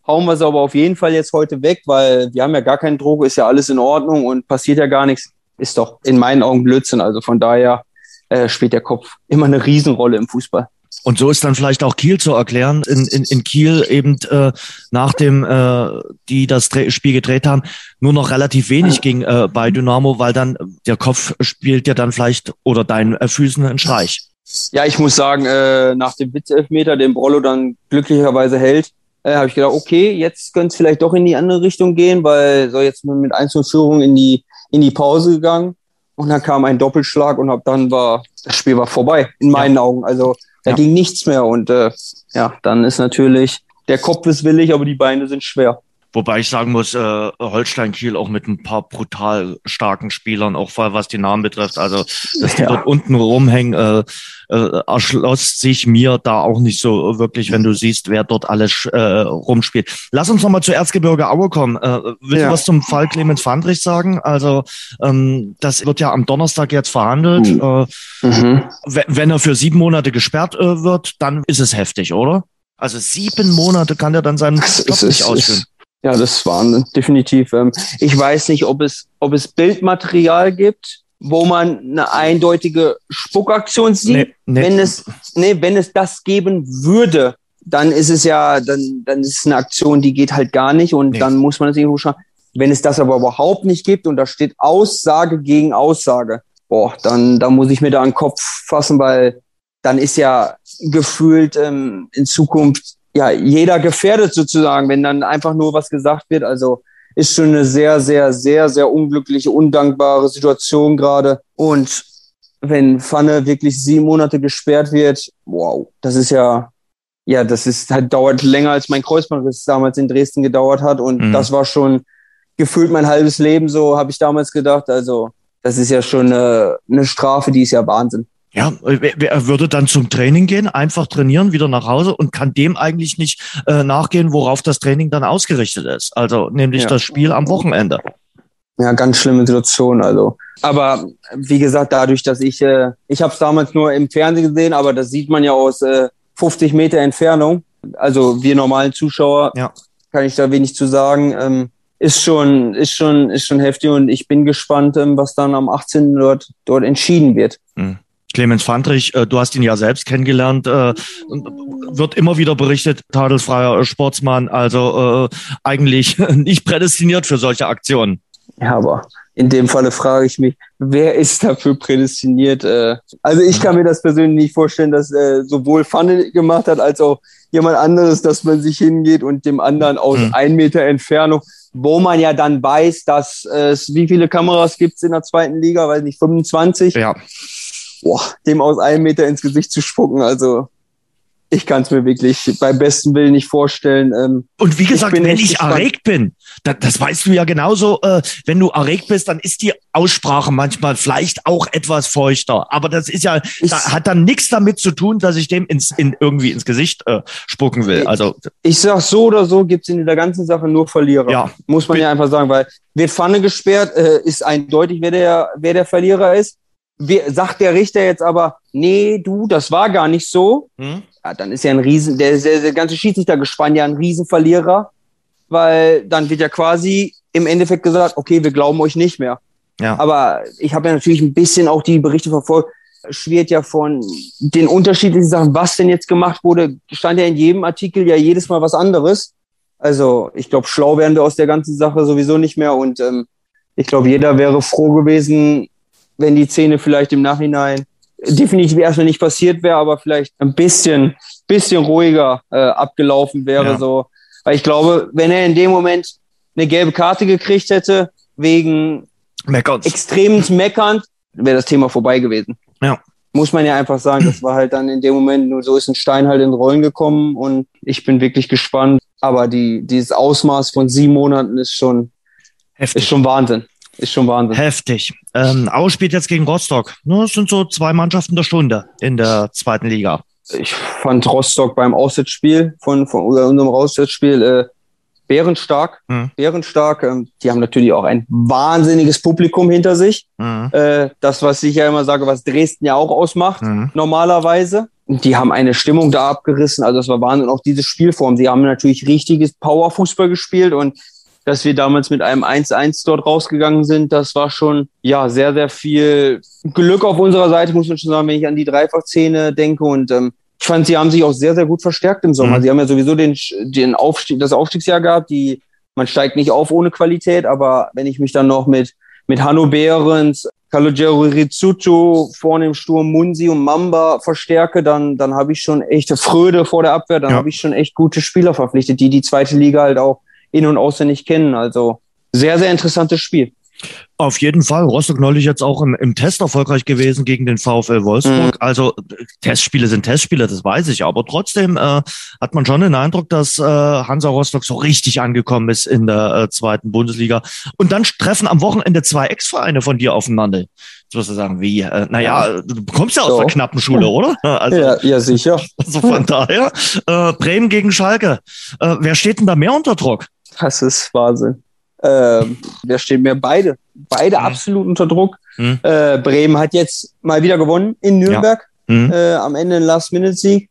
hauen wir es aber auf jeden Fall jetzt heute weg, weil wir haben ja gar keinen Druck, ist ja alles in Ordnung und passiert ja gar nichts, ist doch in meinen Augen Blödsinn. Also von daher äh, spielt der Kopf immer eine Riesenrolle im Fußball.
Und so ist dann vielleicht auch Kiel zu erklären. In, in, in Kiel eben äh, nachdem äh, die das Spiel gedreht haben, nur noch relativ wenig ging äh, bei Dynamo, weil dann der Kopf spielt ja dann vielleicht oder deinen äh, Füßen einen Streich.
Ja, ich muss sagen, äh, nach dem Witzelfmeter, den Brollo dann glücklicherweise hält, äh, habe ich gedacht, okay, jetzt könnte es vielleicht doch in die andere Richtung gehen, weil so jetzt mit Einzelführung in die in die Pause gegangen und dann kam ein Doppelschlag und ab dann war das Spiel war vorbei in meinen ja. Augen. Also da ja. ging nichts mehr und äh, ja, dann ist natürlich, der Kopf ist willig, aber die Beine sind schwer.
Wobei ich sagen muss, äh, Holstein Kiel auch mit ein paar brutal starken Spielern, auch was die Namen betrifft. Also, dass die ja. dort unten rumhängen, äh, äh, erschloss sich mir da auch nicht so wirklich, wenn du siehst, wer dort alles äh, rumspielt. Lass uns nochmal zu Erzgebirge Aue kommen. Äh, willst ja. du was zum Fall Clemens Fandrich sagen? Also, ähm, das wird ja am Donnerstag jetzt verhandelt. Mhm. Äh, mhm. Wenn er für sieben Monate gesperrt äh, wird, dann ist es heftig, oder? Also sieben Monate kann er dann seinen Job nicht ausführen.
Ja, das waren definitiv. Ähm, ich weiß nicht, ob es, ob es Bildmaterial gibt, wo man eine eindeutige Spuckaktion sieht. Nee, nee. Wenn es, nee, wenn es das geben würde, dann ist es ja, dann, dann ist es eine Aktion, die geht halt gar nicht und nee. dann muss man es irgendwo schauen. Wenn es das aber überhaupt nicht gibt und da steht Aussage gegen Aussage, boah, dann, dann muss ich mir da einen Kopf fassen, weil dann ist ja gefühlt ähm, in Zukunft ja, jeder gefährdet sozusagen, wenn dann einfach nur was gesagt wird. Also ist schon eine sehr, sehr, sehr, sehr unglückliche, undankbare Situation gerade. Und wenn Pfanne wirklich sieben Monate gesperrt wird, wow, das ist ja, ja, das ist halt dauert länger als mein Kreuzbandriss damals in Dresden gedauert hat. Und mhm. das war schon gefühlt mein halbes Leben, so habe ich damals gedacht. Also, das ist ja schon eine, eine Strafe, die ist ja Wahnsinn.
Ja, er würde dann zum Training gehen, einfach trainieren, wieder nach Hause und kann dem eigentlich nicht äh, nachgehen, worauf das Training dann ausgerichtet ist. Also nämlich ja. das Spiel am Wochenende.
Ja, ganz schlimme Situation. Also, aber wie gesagt, dadurch, dass ich, äh, ich habe es damals nur im Fernsehen gesehen, aber das sieht man ja aus äh, 50 Meter Entfernung. Also wir normalen Zuschauer, ja. kann ich da wenig zu sagen. Ähm, ist schon, ist schon, ist schon heftig und ich bin gespannt, ähm, was dann am 18. dort, dort entschieden wird. Mhm.
Clemens Fandrich, äh, du hast ihn ja selbst kennengelernt, äh, wird immer wieder berichtet, tadelsfreier Sportsmann, also äh, eigentlich nicht prädestiniert für solche Aktionen.
Ja, aber in dem Falle frage ich mich, wer ist dafür prädestiniert? Äh, also ich kann mir das persönlich nicht vorstellen, dass äh, sowohl Pfanne gemacht hat, als auch jemand anderes, dass man sich hingeht und dem anderen aus mhm. ein Meter Entfernung, wo man ja dann weiß, dass es, wie viele Kameras gibt es in der zweiten Liga, weiß nicht, 25?
Ja.
Boah, dem aus einem Meter ins Gesicht zu spucken, also ich kann es mir wirklich beim besten Willen nicht vorstellen. Ähm,
und wie gesagt, ich wenn ich gespannt. erregt bin, das, das weißt du ja genauso, äh, wenn du erregt bist, dann ist die Aussprache manchmal vielleicht auch etwas feuchter. Aber das ist ja, ich, da hat dann nichts damit zu tun, dass ich dem ins, in, irgendwie ins Gesicht äh, spucken will. Also
ich sag so oder so gibt's in der ganzen Sache nur Verlierer. Ja. Muss man ja einfach sagen, weil wird Pfanne gesperrt, äh, ist eindeutig, wer der, wer der Verlierer ist. Wie, sagt der Richter jetzt aber, nee, du, das war gar nicht so, hm? ja, dann ist ja ein Riesen, der, der, der ganze Schiedsrichtergespann ja ein Riesenverlierer, weil dann wird ja quasi im Endeffekt gesagt, okay, wir glauben euch nicht mehr. Ja. Aber ich habe ja natürlich ein bisschen auch die Berichte verfolgt, schwirrt ja von den unterschiedlichen Sachen, was denn jetzt gemacht wurde, stand ja in jedem Artikel ja jedes Mal was anderes. Also ich glaube, schlau werden wir aus der ganzen Sache sowieso nicht mehr und ähm, ich glaube, jeder wäre froh gewesen, wenn die Szene vielleicht im Nachhinein definitiv erstmal nicht passiert wäre, aber vielleicht ein bisschen, bisschen ruhiger äh, abgelaufen wäre. Ja. So. Weil ich glaube, wenn er in dem Moment eine gelbe Karte gekriegt hätte, wegen Meckerns. extremen Meckerns, wäre das Thema vorbei gewesen.
Ja.
Muss man ja einfach sagen, das war halt dann in dem Moment, nur so ist ein Stein halt in Rollen gekommen und ich bin wirklich gespannt. Aber die, dieses Ausmaß von sieben Monaten ist schon, Heftig. ist schon Wahnsinn. Ist schon Wahnsinn.
Heftig. Ähm, Aue spielt jetzt gegen Rostock. Das sind so zwei Mannschaften der Stunde in der zweiten Liga.
Ich fand Rostock beim Auswärtsspiel von, von unserem Auswärtsspiel äh, bärenstark. Mhm. Bärenstark. Ähm, die haben natürlich auch ein wahnsinniges Publikum hinter sich. Mhm. Äh, das, was ich ja immer sage, was Dresden ja auch ausmacht, mhm. normalerweise. Die haben eine Stimmung da abgerissen. Also es war Wahnsinn. Auch diese Spielform. Sie haben natürlich richtiges Powerfußball gespielt und dass wir damals mit einem 1-1 dort rausgegangen sind, das war schon ja sehr, sehr viel Glück auf unserer Seite, muss man schon sagen, wenn ich an die Dreifachszene denke. Und ähm, ich fand, sie haben sich auch sehr, sehr gut verstärkt im Sommer. Mhm. Sie haben ja sowieso den, den Aufstieg, das Aufstiegsjahr gehabt, die man steigt nicht auf ohne Qualität, aber wenn ich mich dann noch mit mit Hanno Behrens, Calogero Rizzuto, vorne im Sturm Munsi und Mamba verstärke, dann, dann habe ich schon echt Fröde vor der Abwehr, dann ja. habe ich schon echt gute Spieler verpflichtet, die die zweite Liga halt auch in- und auswendig kennen. Also sehr, sehr interessantes Spiel.
Auf jeden Fall. Rostock neulich jetzt auch im, im Test erfolgreich gewesen gegen den VfL Wolfsburg. Mhm. Also Testspiele sind Testspiele, das weiß ich. Aber trotzdem äh, hat man schon den Eindruck, dass äh, Hansa Rostock so richtig angekommen ist in der äh, zweiten Bundesliga. Und dann treffen am Wochenende zwei Ex-Vereine von dir aufeinander. Jetzt wirst du sagen, wie? Äh, naja, du kommst ja aus so. der knappen Schule, oder?
Also, ja, ja, sicher.
Also von daher, äh, Bremen gegen Schalke. Äh, wer steht denn da mehr unter Druck?
Das ist Wahnsinn. Ähm, wer steht mehr? Beide. Beide mhm. absolut unter Druck. Mhm. Äh, Bremen hat jetzt mal wieder gewonnen in Nürnberg. Ja. Mhm. Äh, am Ende ein Last-Minute-Sieg.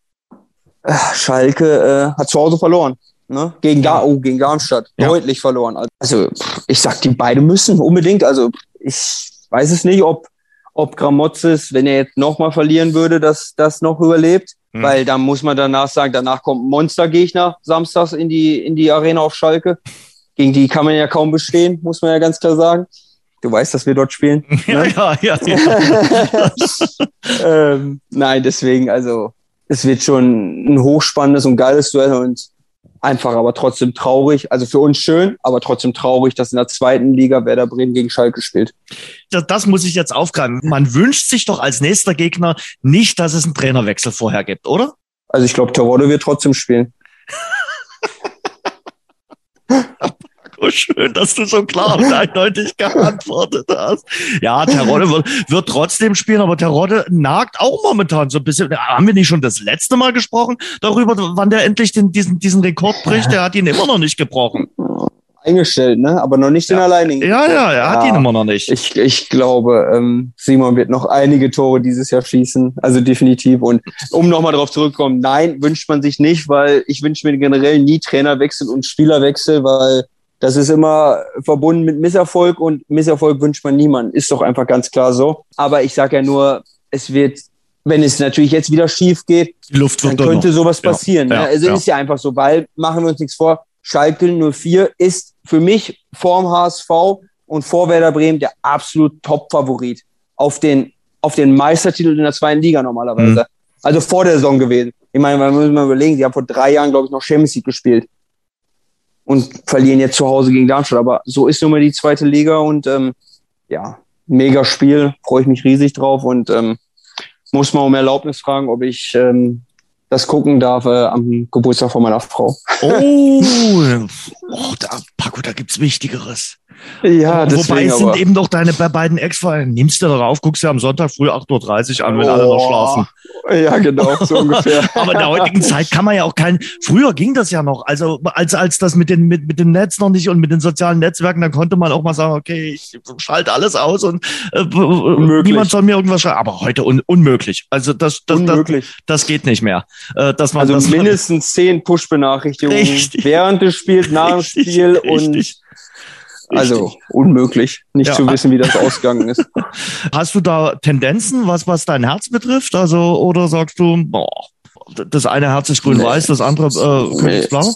Äh, Schalke äh, hat zu Hause verloren. Ne? Gegen, Gar oh, gegen Darmstadt. Ja. Deutlich verloren. Also ich sag, die beide müssen unbedingt. Also ich weiß es nicht, ob, ob Gramozis, wenn er jetzt nochmal verlieren würde, dass das noch überlebt. Mhm. Weil dann muss man danach sagen, danach kommt ein Monstergegner samstags in die, in die Arena auf Schalke. Gegen die kann man ja kaum bestehen, muss man ja ganz klar sagen. Du weißt, dass wir dort spielen.
Ja, ne? ja, ja. ja.
ähm, nein, deswegen, also es wird schon ein hochspannendes und geiles Duell und einfach aber trotzdem traurig. Also für uns schön, aber trotzdem traurig, dass in der zweiten Liga Werder Bremen gegen Schalke spielt.
Das, das muss ich jetzt aufgreifen. Man wünscht sich doch als nächster Gegner nicht, dass es einen Trainerwechsel vorher gibt, oder?
Also ich glaube, Terodde wird trotzdem spielen.
Oh, schön, dass du so klar und eindeutig geantwortet hast. Ja, Terodde wird, wird trotzdem spielen, aber Terodde nagt auch momentan so ein bisschen. Haben wir nicht schon das letzte Mal gesprochen darüber, wann der endlich den, diesen, diesen Rekord bricht? Der hat ihn immer noch nicht gebrochen
eingestellt, ne? aber noch nicht
ja.
den alleinigen.
Ja, ja, er hat ja, ihn immer noch nicht.
Ich, ich glaube, ähm, Simon wird noch einige Tore dieses Jahr schießen, also definitiv. Und um nochmal darauf zurückzukommen, nein, wünscht man sich nicht, weil ich wünsche mir generell nie Trainerwechsel und Spielerwechsel, weil das ist immer verbunden mit Misserfolg und Misserfolg wünscht man niemand. Ist doch einfach ganz klar so. Aber ich sage ja nur, es wird, wenn es natürlich jetzt wieder schief geht, dann könnte sowas passieren. Ja, ne? also ja. ist ja einfach so, weil, machen wir uns nichts vor, Schalke 04 ist für mich vorm HSV und vor Werder Bremen der absolut Top-Favorit auf den, auf den Meistertitel in der zweiten Liga normalerweise. Mhm. Also vor der Saison gewesen. Ich meine, man muss mal überlegen, die haben vor drei Jahren, glaube ich, noch Champions League gespielt und verlieren jetzt zu Hause gegen Darmstadt. Aber so ist nun mal die zweite Liga und ähm, ja, mega Spiel, freue ich mich riesig drauf und ähm, muss mal um Erlaubnis fragen, ob ich ähm, das gucken darf äh, am Geburtstag von meiner Frau.
Oh, oh da, Paco, da gibt's Wichtigeres.
Ja,
deswegen, Wobei es sind eben doch deine beiden Ex-Freunde. Nimmst du darauf, guckst du am Sonntag früh 8.30 Uhr an, wenn oh. alle noch schlafen.
Ja, genau, so ungefähr.
Aber in der heutigen Zeit kann man ja auch kein, früher ging das ja noch, also als, als das mit, den, mit, mit dem Netz noch nicht und mit den sozialen Netzwerken, da konnte man auch mal sagen, okay, ich schalte alles aus und äh, niemand soll mir irgendwas schreiben. Aber heute un, unmöglich. Also das, das, unmöglich. Das, das geht nicht mehr.
Äh, dass man, also dass mindestens man, zehn Push-Benachrichtigungen während des Spiels, nach dem Spiel richtig, und richtig. Also unmöglich, nicht ja. zu wissen, wie das ausgegangen ist.
Hast du da Tendenzen, was, was dein Herz betrifft? Also, oder sagst du, boah, das eine Herz ist grün-weiß, das andere äh, Königsblau?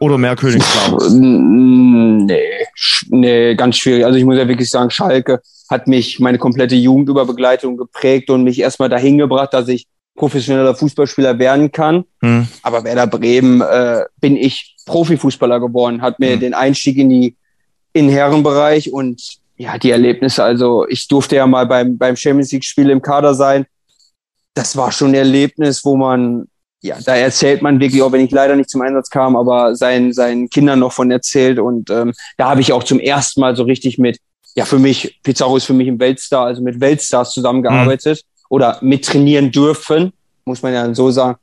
Oder mehr Königsblau?
Nee, nee, ganz schwierig. Also ich muss ja wirklich sagen, Schalke hat mich meine komplette Jugend über Begleitung geprägt und mich erstmal dahin gebracht, dass ich professioneller Fußballspieler werden kann. Hm. Aber Werder Bremen äh, bin ich Profifußballer geworden, hat mir hm. den Einstieg in die in Herrenbereich und ja, die Erlebnisse, also ich durfte ja mal beim, beim Champions League-Spiel im Kader sein. Das war schon ein Erlebnis, wo man, ja, da erzählt man wirklich, auch wenn ich leider nicht zum Einsatz kam, aber seinen, seinen Kindern noch von erzählt. Und ähm, da habe ich auch zum ersten Mal so richtig mit, ja, für mich, Pizarro ist für mich ein Weltstar, also mit Weltstars zusammengearbeitet mhm. Oder mit trainieren dürfen, muss man ja so sagen.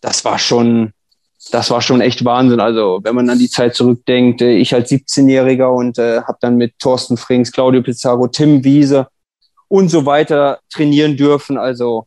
Das war schon, das war schon echt Wahnsinn. Also wenn man an die Zeit zurückdenkt, äh, ich als 17-Jähriger und äh, habe dann mit Thorsten Frings, Claudio Pizarro, Tim Wiese und so weiter trainieren dürfen. Also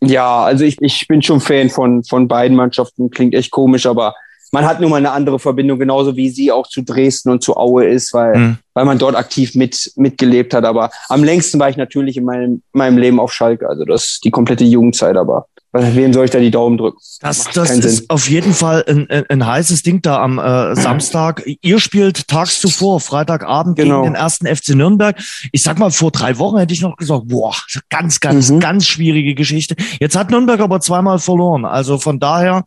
ja, also ich, ich bin schon Fan von, von beiden Mannschaften. Klingt echt komisch, aber man hat nun mal eine andere Verbindung, genauso wie sie auch zu Dresden und zu Aue ist, weil, mhm. weil man dort aktiv mit, mitgelebt hat. Aber am längsten war ich natürlich in meinem, meinem Leben auf Schalke. Also das ist die komplette Jugendzeit, aber Wem soll ich da die Daumen drücken?
Das, das ist Sinn. auf jeden Fall ein, ein, ein, heißes Ding da am äh, Samstag. Ihr spielt tags zuvor, Freitagabend genau. gegen den ersten FC Nürnberg. Ich sag mal, vor drei Wochen hätte ich noch gesagt, boah, ganz, ganz, mhm. ganz schwierige Geschichte. Jetzt hat Nürnberg aber zweimal verloren. Also von daher,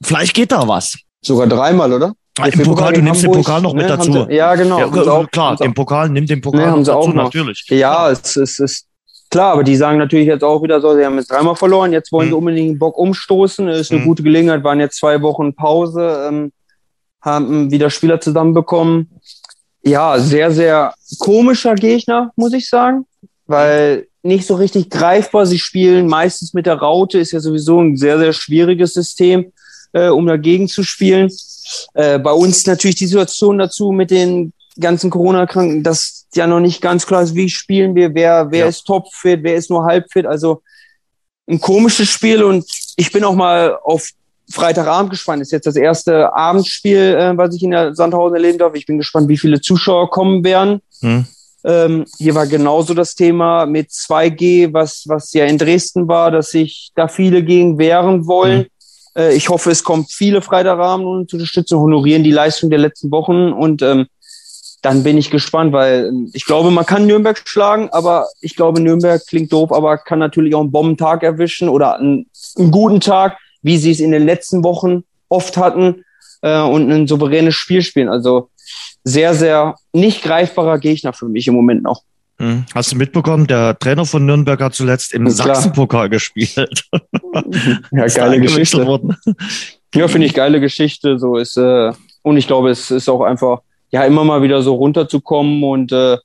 vielleicht geht da was.
Sogar dreimal, oder?
Ah, Im Pokal, du nimmst Hamburg, den Pokal noch ne, mit dazu.
Sie, ja, genau. Ja,
auch, klar, im Pokal, nimm den Pokal
ne, haben sie
dazu,
auch noch.
natürlich.
Ja, es, es ist Klar, aber die sagen natürlich jetzt auch wieder so, sie haben jetzt dreimal verloren, jetzt wollen mhm. sie unbedingt Bock umstoßen. Ist eine mhm. gute Gelegenheit, waren jetzt zwei Wochen Pause, ähm, haben wieder Spieler zusammenbekommen. Ja, sehr, sehr komischer Gegner, muss ich sagen, weil nicht so richtig greifbar. Sie spielen meistens mit der Raute, ist ja sowieso ein sehr, sehr schwieriges System, äh, um dagegen zu spielen. Äh, bei uns natürlich die Situation dazu mit den ganzen Corona-Kranken, dass ja noch nicht ganz klar ist, wie spielen wir, wer, wer ja. ist topfit, wer ist nur halbfit. Also ein komisches Spiel und ich bin auch mal auf Freitagabend gespannt. Ist jetzt das erste Abendspiel, äh, was ich in der Sandhausen erleben darf. Ich bin gespannt, wie viele Zuschauer kommen werden. Hm. Ähm, hier war genauso das Thema mit 2G, was, was ja in Dresden war, dass sich da viele gegen wehren wollen. Hm. Äh, ich hoffe, es kommt viele Freitagabend und unterstützen, honorieren die Leistung der letzten Wochen und ähm, dann bin ich gespannt, weil ähm, ich glaube, man kann Nürnberg schlagen, aber ich glaube, Nürnberg klingt doof, aber kann natürlich auch einen Bombentag erwischen oder einen, einen guten Tag, wie sie es in den letzten Wochen oft hatten äh, und ein souveränes Spiel spielen. Also sehr, sehr nicht greifbarer Gegner für mich im Moment noch.
Hm. Hast du mitbekommen, der Trainer von Nürnberg hat zuletzt im Sachsenpokal gespielt.
ja, geile Geschichte. Worden. Ja, finde ich geile Geschichte. So ist, äh, und ich glaube, es ist auch einfach ja immer mal wieder so runterzukommen und äh,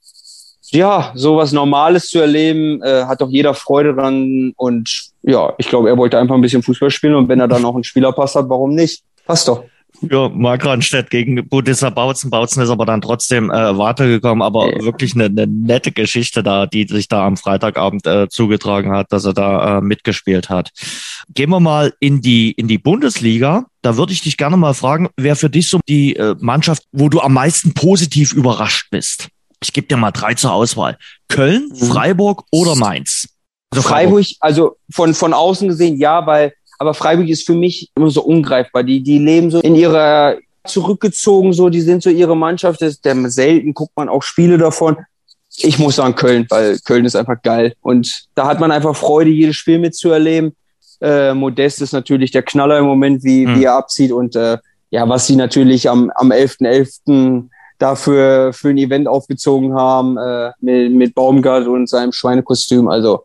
ja, sowas Normales zu erleben, äh, hat doch jeder Freude dran. Und ja, ich glaube, er wollte einfach ein bisschen Fußball spielen und wenn er dann auch einen Spielerpass hat, warum nicht? Passt doch.
Ja, Markranstädt gegen Budissa Bautzen. Bautzen ist aber dann trotzdem äh, weitergekommen, aber ja. wirklich eine, eine nette Geschichte da, die sich da am Freitagabend äh, zugetragen hat, dass er da äh, mitgespielt hat. Gehen wir mal in die, in die Bundesliga. Da würde ich dich gerne mal fragen, wer für dich so die äh, Mannschaft, wo du am meisten positiv überrascht bist? Ich gebe dir mal drei zur Auswahl. Köln, mhm. Freiburg oder Mainz?
Also Freiburg, also von, von außen gesehen, ja, weil, aber Freiburg ist für mich immer so ungreifbar. Die, die leben so in ihrer zurückgezogen, so, die sind so ihre Mannschaft. Das, der, selten guckt man auch Spiele davon. Ich muss sagen Köln, weil Köln ist einfach geil. Und da hat man einfach Freude, jedes Spiel mitzuerleben. Äh, Modest ist natürlich der Knaller im Moment, wie, mhm. wie er abzieht. Und äh, ja, was sie natürlich am, am 11.11. .11. dafür für ein Event aufgezogen haben, äh, mit, mit Baumgart und seinem Schweinekostüm. Also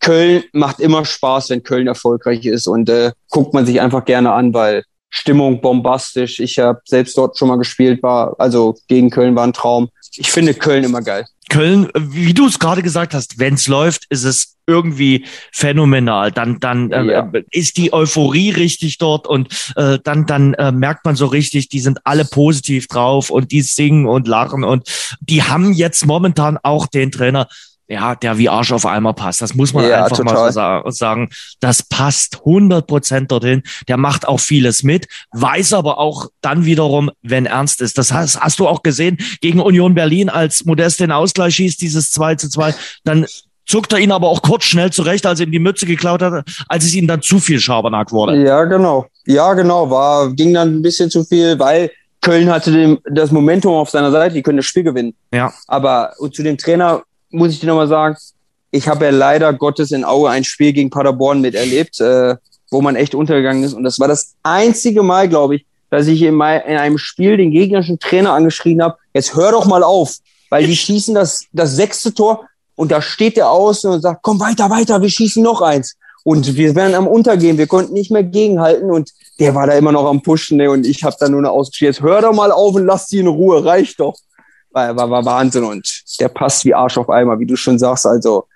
Köln macht immer Spaß, wenn Köln erfolgreich ist und äh, guckt man sich einfach gerne an, weil Stimmung bombastisch. Ich habe selbst dort schon mal gespielt, war also gegen Köln war ein Traum. Ich finde Köln immer geil.
Köln, wie du es gerade gesagt hast, wenn es läuft, ist es irgendwie phänomenal. Dann, dann äh, ja. ist die Euphorie richtig dort und äh, dann, dann äh, merkt man so richtig, die sind alle positiv drauf und die singen und lachen und die haben jetzt momentan auch den Trainer ja, der wie Arsch auf einmal passt. Das muss man ja, einfach total. mal so sagen. Das passt 100 Prozent dorthin. Der macht auch vieles mit, weiß aber auch dann wiederum, wenn ernst ist. Das heißt, hast du auch gesehen, gegen Union Berlin, als Modest den Ausgleich schießt, dieses 2 zu 2, dann zuckt er ihn aber auch kurz schnell zurecht, als er ihm die Mütze geklaut hat, als es ihm dann zu viel Schabernack wurde.
Ja, genau. Ja, genau. War, ging dann ein bisschen zu viel, weil Köln hatte den, das Momentum auf seiner Seite, die können das Spiel gewinnen.
Ja.
Aber zu dem Trainer muss ich dir nochmal sagen, ich habe ja leider Gottes in Aue ein Spiel gegen Paderborn miterlebt, äh, wo man echt untergegangen ist. Und das war das einzige Mal, glaube ich, dass ich in, mein, in einem Spiel den gegnerischen Trainer angeschrien habe, jetzt hör doch mal auf, weil die schießen das, das sechste Tor und da steht der außen und sagt, komm weiter, weiter, wir schießen noch eins. Und wir werden am Untergehen, wir konnten nicht mehr gegenhalten und der war da immer noch am Pushen ne? und ich habe da nur eine ausgeschrieben, jetzt hör doch mal auf und lass die in Ruhe, reicht doch war, war, war Wahnsinn und der passt wie Arsch auf Eimer, wie du schon sagst. Also,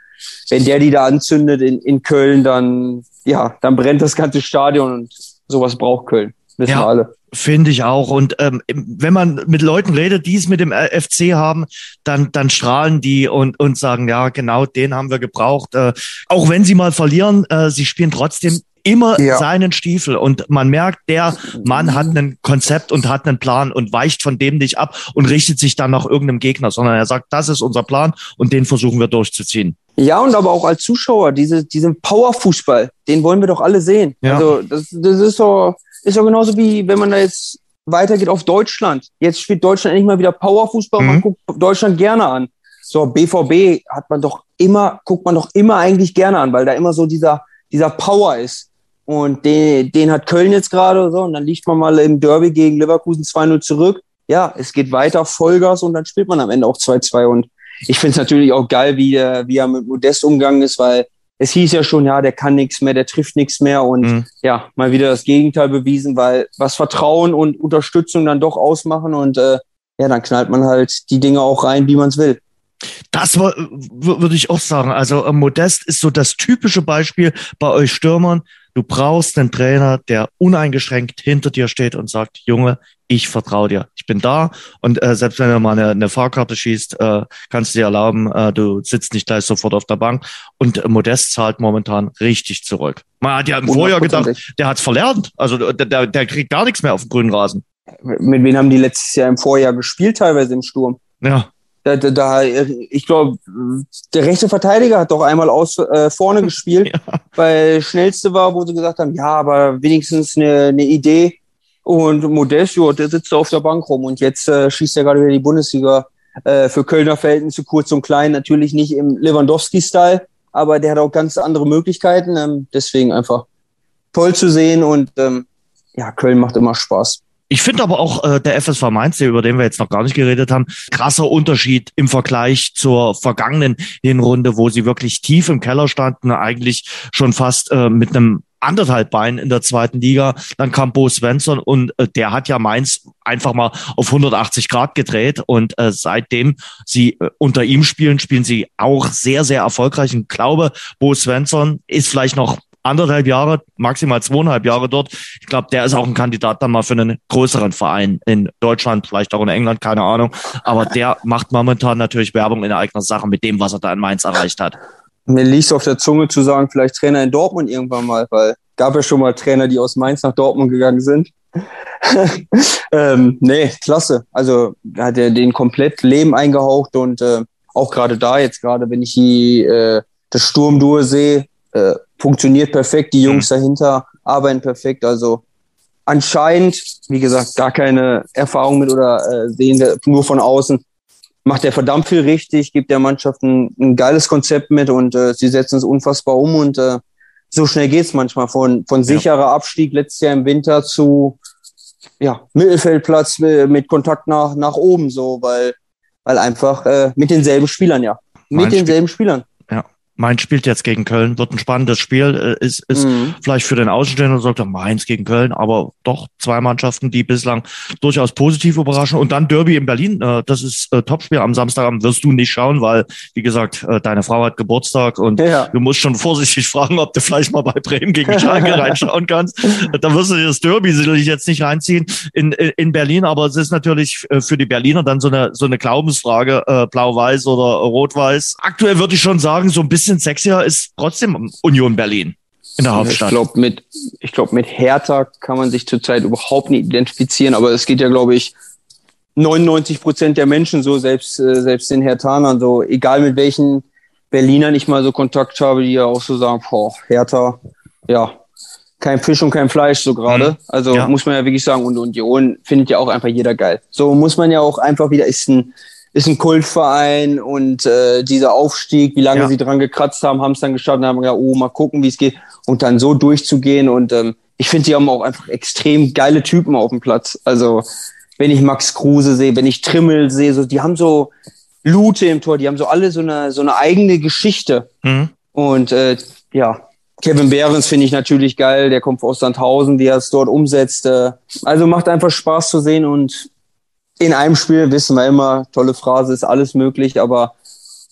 wenn der die da anzündet in, in Köln, dann, ja, dann brennt das ganze Stadion und sowas braucht Köln. Wissen ja. wir alle.
Finde ich auch. Und ähm, wenn man mit Leuten redet, die es mit dem FC haben, dann, dann strahlen die und, und sagen, ja, genau, den haben wir gebraucht. Äh, auch wenn sie mal verlieren, äh, sie spielen trotzdem immer ja. seinen Stiefel und man merkt, der Mann hat ein Konzept und hat einen Plan und weicht von dem nicht ab und richtet sich dann nach irgendeinem Gegner, sondern er sagt, das ist unser Plan und den versuchen wir durchzuziehen.
Ja, und aber auch als Zuschauer, diese, diesen Powerfußball, den wollen wir doch alle sehen. Ja. Also das, das ist so, ist so genauso wie wenn man da jetzt weitergeht auf Deutschland. Jetzt spielt Deutschland endlich mal wieder Powerfußball, mhm. man guckt Deutschland gerne an. So, BVB hat man doch immer, guckt man doch immer eigentlich gerne an, weil da immer so dieser, dieser Power ist. Und den, den hat Köln jetzt gerade so. Und dann liegt man mal im Derby gegen Leverkusen 2-0 zurück. Ja, es geht weiter, Vollgas und dann spielt man am Ende auch 2-2. Und ich finde es natürlich auch geil, wie, der, wie er mit Modest umgegangen ist, weil es hieß ja schon, ja, der kann nichts mehr, der trifft nichts mehr und mhm. ja, mal wieder das Gegenteil bewiesen, weil was Vertrauen und Unterstützung dann doch ausmachen und äh, ja, dann knallt man halt die Dinge auch rein, wie man es will.
Das würde ich auch sagen. Also äh, Modest ist so das typische Beispiel bei euch Stürmern. Du brauchst einen Trainer, der uneingeschränkt hinter dir steht und sagt, Junge, ich vertraue dir. Ich bin da und äh, selbst wenn du mal eine, eine Fahrkarte schießt, äh, kannst du dir erlauben, äh, du sitzt nicht gleich sofort auf der Bank. Und äh, Modest zahlt momentan richtig zurück. Man hat ja im Vorjahr gedacht, der hat's verlernt. Also der, der, der kriegt gar nichts mehr auf dem grünen Rasen.
Mit wem haben die letztes Jahr im Vorjahr gespielt, teilweise im Sturm?
Ja.
Da, da, da, ich glaube, der rechte Verteidiger hat doch einmal aus äh, vorne gespielt, ja. weil schnellste war, wo sie gesagt haben, ja, aber wenigstens eine, eine Idee. Und Modest, jo, der sitzt auf der Bank rum und jetzt äh, schießt er gerade wieder die Bundesliga äh, für Kölner Verhältnisse kurz und klein, natürlich nicht im Lewandowski-Style, aber der hat auch ganz andere Möglichkeiten. Ähm, deswegen einfach toll zu sehen und ähm, ja, Köln macht immer Spaß.
Ich finde aber auch äh, der FSV Mainz, über den wir jetzt noch gar nicht geredet haben, krasser Unterschied im Vergleich zur vergangenen Hinrunde, wo sie wirklich tief im Keller standen, eigentlich schon fast äh, mit einem anderthalb Bein in der zweiten Liga. Dann kam Bo Svensson und äh, der hat ja Mainz einfach mal auf 180 Grad gedreht und äh, seitdem sie äh, unter ihm spielen, spielen sie auch sehr, sehr erfolgreich. Und glaube, Bo Svensson ist vielleicht noch anderthalb Jahre, maximal zweieinhalb Jahre dort. Ich glaube, der ist auch ein Kandidat dann mal für einen größeren Verein in Deutschland, vielleicht auch in England, keine Ahnung. Aber der macht momentan natürlich Werbung in eigener Sache mit dem, was er da in Mainz erreicht hat.
Mir liegt auf der Zunge zu sagen, vielleicht Trainer in Dortmund irgendwann mal, weil gab ja schon mal Trainer, die aus Mainz nach Dortmund gegangen sind. ähm, nee, klasse. Also hat er den komplett Leben eingehaucht und äh, auch gerade da jetzt gerade, wenn ich die äh, das Sturmduo sehe, äh, funktioniert perfekt. Die Jungs mhm. dahinter arbeiten perfekt. Also anscheinend, wie gesagt, gar keine Erfahrung mit oder äh, sehen wir nur von außen. Macht er verdammt viel richtig, gibt der Mannschaft ein, ein geiles Konzept mit und äh, sie setzen es unfassbar um und äh, so schnell geht's manchmal von, von sicherer ja. Abstieg letztes Jahr im Winter zu ja, Mittelfeldplatz mit, mit Kontakt nach, nach oben, so, weil, weil einfach äh, mit denselben Spielern, ja. Mit denselben Spielern.
Mainz spielt jetzt gegen Köln, wird ein spannendes Spiel, äh, ist, ist mhm. vielleicht für den Außenstehenden sagt er Mainz gegen Köln, aber doch zwei Mannschaften, die bislang durchaus positiv überraschen. Und dann Derby in Berlin, äh, das ist äh, Topspiel am Samstagabend, wirst du nicht schauen, weil, wie gesagt, deine Frau hat Geburtstag und ja. du musst schon vorsichtig fragen, ob du vielleicht mal bei Bremen gegen Schalke reinschauen kannst. Da wirst du dir das Derby sicherlich jetzt nicht reinziehen in, in Berlin, aber es ist natürlich für die Berliner dann so eine, so eine Glaubensfrage, äh, blau-weiß oder rot-weiß. Aktuell würde ich schon sagen, so ein bisschen bisschen sexier ist trotzdem Union Berlin in der Hauptstadt.
Ich glaube, mit, ich glaube, mit Hertha kann man sich zurzeit überhaupt nicht identifizieren, aber es geht ja, glaube ich, 99 Prozent der Menschen so, selbst, äh, selbst den Herthanern, so, egal mit welchen Berlinern ich mal so Kontakt habe, die ja auch so sagen, boah, Hertha, ja, kein Fisch und kein Fleisch so gerade. Mhm. Also ja. muss man ja wirklich sagen, und Union findet ja auch einfach jeder geil. So muss man ja auch einfach wieder, ist ein, ist ein Kultverein und äh, dieser Aufstieg, wie lange ja. sie dran gekratzt haben, haben es dann geschafft und haben gesagt, oh, mal gucken, wie es geht und dann so durchzugehen und ähm, ich finde, die haben auch einfach extrem geile Typen auf dem Platz. Also wenn ich Max Kruse sehe, wenn ich Trimmel sehe, so die haben so Lute im Tor, die haben so alle so eine so eine eigene Geschichte mhm. und äh, ja. Kevin Behrens finde ich natürlich geil, der kommt aus Sandhausen, wie er es dort umsetzt. Äh, also macht einfach Spaß zu sehen und in einem Spiel wissen wir immer, tolle Phrase, ist alles möglich, aber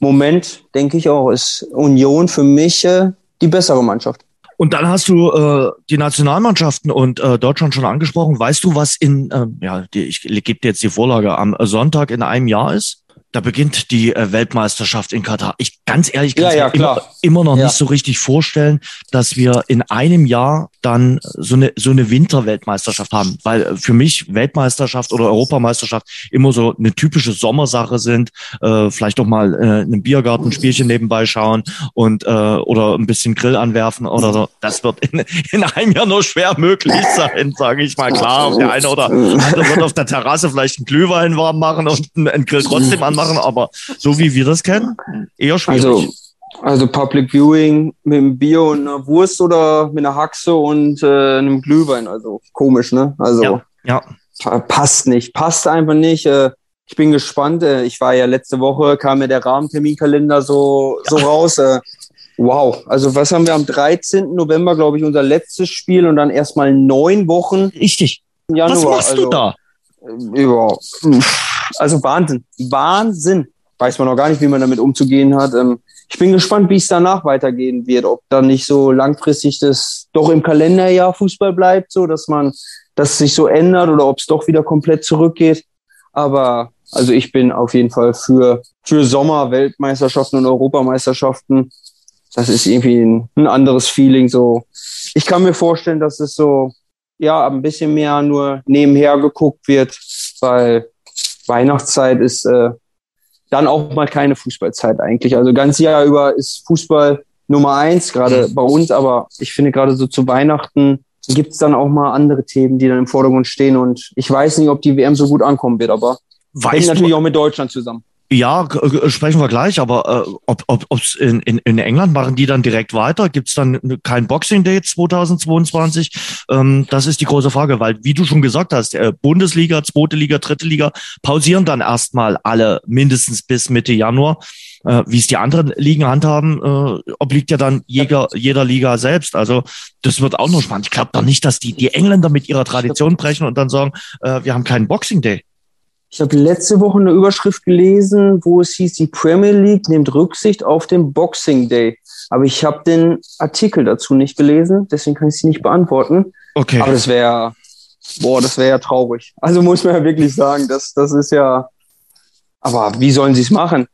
Moment, denke ich auch, ist Union für mich äh, die bessere Mannschaft.
Und dann hast du äh, die Nationalmannschaften und äh, Deutschland schon angesprochen. Weißt du, was in, äh, ja, die, ich gebe dir jetzt die Vorlage, am Sonntag in einem Jahr ist? Da beginnt die äh, Weltmeisterschaft in Katar. Ich ganz ehrlich kann ja, ja, immer, immer, noch ja. nicht so richtig vorstellen, dass wir in einem Jahr dann so eine so eine Winterweltmeisterschaft haben, weil äh, für mich Weltmeisterschaft oder Europameisterschaft immer so eine typische Sommersache sind. Äh, vielleicht doch mal äh, einen Biergartenspielchen nebenbei schauen und äh, oder ein bisschen Grill anwerfen oder so. Das wird in, in einem Jahr nur schwer möglich sein, sage ich mal. Klar, der eine oder andere wird auf der Terrasse vielleicht einen Glühwein warm machen und einen Grill trotzdem anmachen machen, aber so wie wir das kennen, eher schwierig.
Also, also Public Viewing mit einem Bier und einer Wurst oder mit einer Haxe und äh, einem Glühwein. Also komisch, ne? Also ja, ja. passt nicht, passt einfach nicht. Äh, ich bin gespannt. Äh, ich war ja letzte Woche, kam mir der Rahmenterminkalender so, ja. so raus. Äh, wow. Also was haben wir am 13. November, glaube ich, unser letztes Spiel und dann erstmal neun Wochen.
Richtig. Januar. Was machst also, du da?
Ja, also Wahnsinn. Wahnsinn. Weiß man noch gar nicht, wie man damit umzugehen hat. Ähm, ich bin gespannt, wie es danach weitergehen wird. Ob dann nicht so langfristig das doch im Kalenderjahr Fußball bleibt, so dass man das sich so ändert oder ob es doch wieder komplett zurückgeht. Aber also ich bin auf jeden Fall für, für Sommer, Weltmeisterschaften und Europameisterschaften. Das ist irgendwie ein, ein anderes Feeling. So, ich kann mir vorstellen, dass es so ja ein bisschen mehr nur nebenher geguckt wird, weil Weihnachtszeit ist äh, dann auch mal keine Fußballzeit eigentlich. Also ganz Jahr über ist Fußball Nummer eins, gerade mhm. bei uns, aber ich finde gerade so zu Weihnachten gibt es dann auch mal andere Themen, die dann im Vordergrund stehen und ich weiß nicht, ob die WM so gut ankommen wird, aber
weißt hängt natürlich auch mit Deutschland zusammen. Ja, sprechen wir gleich, aber äh, ob ob ob's in, in, in England machen die dann direkt weiter? Gibt's dann kein Boxing Day 2022? Ähm, das ist die große Frage, weil wie du schon gesagt hast, äh, Bundesliga, zweite Liga, dritte Liga pausieren dann erstmal alle mindestens bis Mitte Januar. Äh, wie es die anderen Ligen handhaben, äh, obliegt ja dann jeder, jeder Liga selbst. Also das wird auch noch spannend. Ich glaube doch nicht, dass die, die Engländer mit ihrer Tradition brechen und dann sagen, äh, wir haben keinen Boxing Day
ich habe letzte Woche eine Überschrift gelesen, wo es hieß, die Premier League nimmt Rücksicht auf den Boxing Day. Aber ich habe den Artikel dazu nicht gelesen, deswegen kann ich sie nicht beantworten. Okay. Aber das wäre, boah, das wäre ja traurig. Also muss man ja wirklich sagen, das, das ist ja, aber wie sollen sie es machen?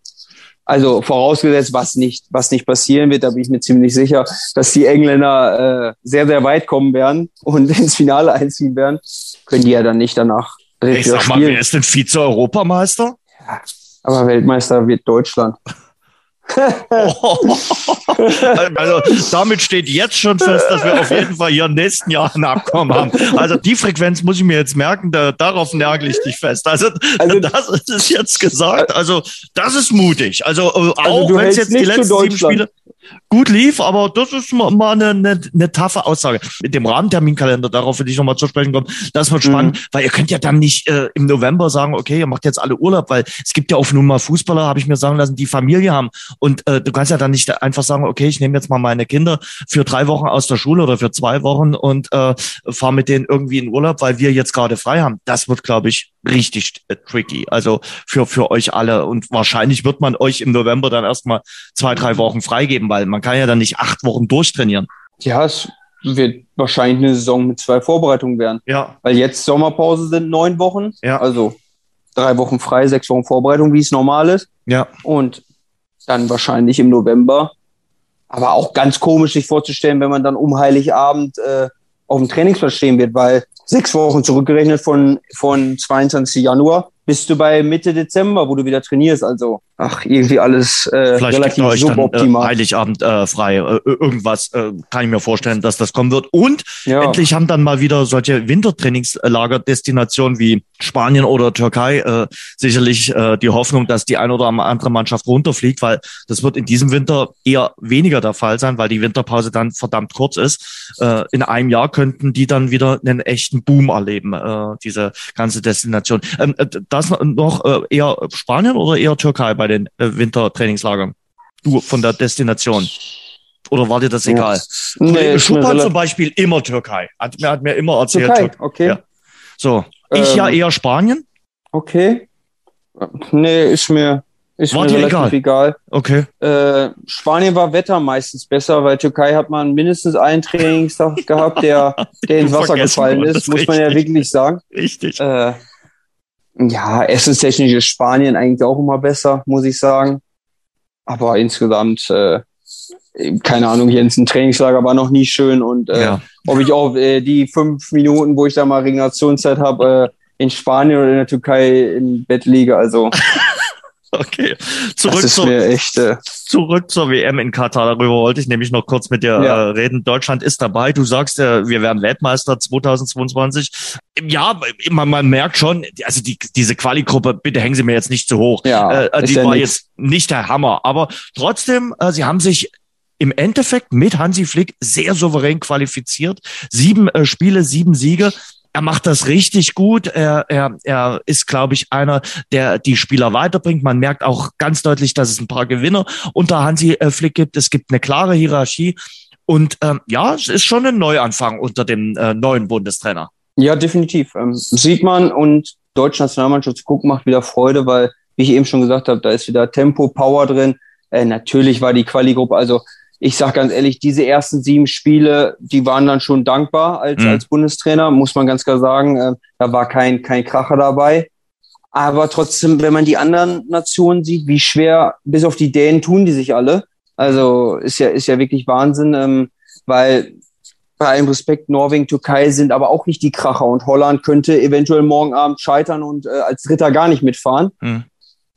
Also vorausgesetzt, was nicht, was nicht passieren wird, da bin ich mir ziemlich sicher, dass die Engländer äh, sehr, sehr weit kommen werden und ins Finale einziehen werden, können die ja dann nicht danach
ich sag mal, wer ist denn Vize-Europameister?
Ja, aber Weltmeister wird Deutschland.
also damit steht jetzt schon fest, dass wir auf jeden Fall hier im nächsten Jahr ein Abkommen haben. Also die Frequenz muss ich mir jetzt merken, da, darauf nagel ich dich fest. Also, also das ist jetzt gesagt. Also das ist mutig. Also, äh, also auch wenn es jetzt die letzten sieben Spiele gut lief, aber das ist mal eine, eine, eine taffe Aussage. Mit dem Rahmenterminkalender, darauf will ich nochmal zu sprechen kommen, das wird spannend, mhm. weil ihr könnt ja dann nicht äh, im November sagen, okay, ihr macht jetzt alle Urlaub, weil es gibt ja auch nun mal Fußballer, habe ich mir sagen lassen, die Familie haben und äh, du kannst ja dann nicht einfach sagen, okay, ich nehme jetzt mal meine Kinder für drei Wochen aus der Schule oder für zwei Wochen und äh, fahre mit denen irgendwie in Urlaub, weil wir jetzt gerade frei haben. Das wird, glaube ich, richtig äh, tricky. Also für, für euch alle. Und wahrscheinlich wird man euch im November dann erstmal zwei, drei Wochen freigeben, weil man kann ja dann nicht acht Wochen durchtrainieren.
Ja, es wird wahrscheinlich eine Saison mit zwei Vorbereitungen werden.
Ja.
Weil jetzt Sommerpause sind neun Wochen.
Ja.
Also drei Wochen frei, sechs Wochen Vorbereitung, wie es normal ist.
Ja.
Und dann wahrscheinlich im November. Aber auch ganz komisch sich vorzustellen, wenn man dann um Heiligabend äh, auf dem Trainingsplatz stehen wird, weil sechs Wochen zurückgerechnet von, von 22. Januar bist du bei Mitte Dezember, wo du wieder trainierst. Also, ach, irgendwie alles äh,
Vielleicht relativ euch suboptimal. Dann, äh, Heiligabend äh, frei. Äh, irgendwas äh, kann ich mir vorstellen, dass das kommen wird. Und ja. endlich haben dann mal wieder solche Wintertrainingslagerdestinationen wie Spanien oder Türkei äh, sicherlich äh, die Hoffnung, dass die eine oder andere Mannschaft runterfliegt, weil das wird in diesem Winter eher weniger der Fall sein, weil die Winterpause dann verdammt kurz ist. Äh, in einem Jahr könnten die dann wieder einen echten Boom erleben, äh, diese ganze Destination. Ähm, äh, das noch äh, eher Spanien oder eher Türkei bei den äh, Wintertrainingslagern? Du von der Destination. Oder war dir das egal? Ja. Nee, Schuppan zum Beispiel immer Türkei. Hat mir, hat mir immer erzählt.
Türkei, okay. Ja.
So, ich ähm, ja eher Spanien.
Okay. Nee, ist mir, ist war mir dir relativ egal. egal.
Okay.
Äh, Spanien war Wetter meistens besser, weil Türkei hat man mindestens einen Trainingstag gehabt, der, der ins Wasser gefallen ist, muss man ja wirklich sagen.
Richtig.
Äh, ja, essenstechnisch ist Spanien eigentlich auch immer besser, muss ich sagen. Aber insgesamt, äh, keine Ahnung, Jens, ein Trainingslager war noch nie schön und äh, ja. ob ich auch äh, die fünf Minuten, wo ich da mal Regenerationszeit habe, äh, in Spanien oder in der Türkei im Bett liege, also
Okay, zurück,
zur, echt, äh
zurück zur WM in Katar. Darüber wollte ich nämlich noch kurz mit dir ja. äh, reden. Deutschland ist dabei. Du sagst, äh, wir werden Weltmeister 2022. Ja, man, man merkt schon, also die, diese Quali-Gruppe, bitte hängen Sie mir jetzt nicht zu hoch.
Ja,
äh, die war nix. jetzt nicht der Hammer. Aber trotzdem, äh, sie haben sich im Endeffekt mit Hansi Flick sehr souverän qualifiziert. Sieben äh, Spiele, sieben Siege er macht das richtig gut. Er, er, er ist, glaube ich, einer, der die Spieler weiterbringt. Man merkt auch ganz deutlich, dass es ein paar Gewinner unter Hansi äh, Flick gibt. Es gibt eine klare Hierarchie. Und ähm, ja, es ist schon ein Neuanfang unter dem äh, neuen Bundestrainer.
Ja, definitiv. Ähm, sieht man und deutsche Nationalmannschaft zu gucken macht wieder Freude, weil, wie ich eben schon gesagt habe, da ist wieder Tempo, Power drin. Äh, natürlich war die Quali-Gruppe, also ich sage ganz ehrlich, diese ersten sieben Spiele, die waren dann schon dankbar als, mhm. als Bundestrainer, muss man ganz klar sagen. Äh, da war kein, kein Kracher dabei. Aber trotzdem, wenn man die anderen Nationen sieht, wie schwer, bis auf die Dänen tun die sich alle. Also ist ja, ist ja wirklich Wahnsinn, ähm, weil bei allem Respekt, Norwegen, Türkei sind aber auch nicht die Kracher und Holland könnte eventuell morgen Abend scheitern und äh, als Dritter gar nicht mitfahren. Mhm.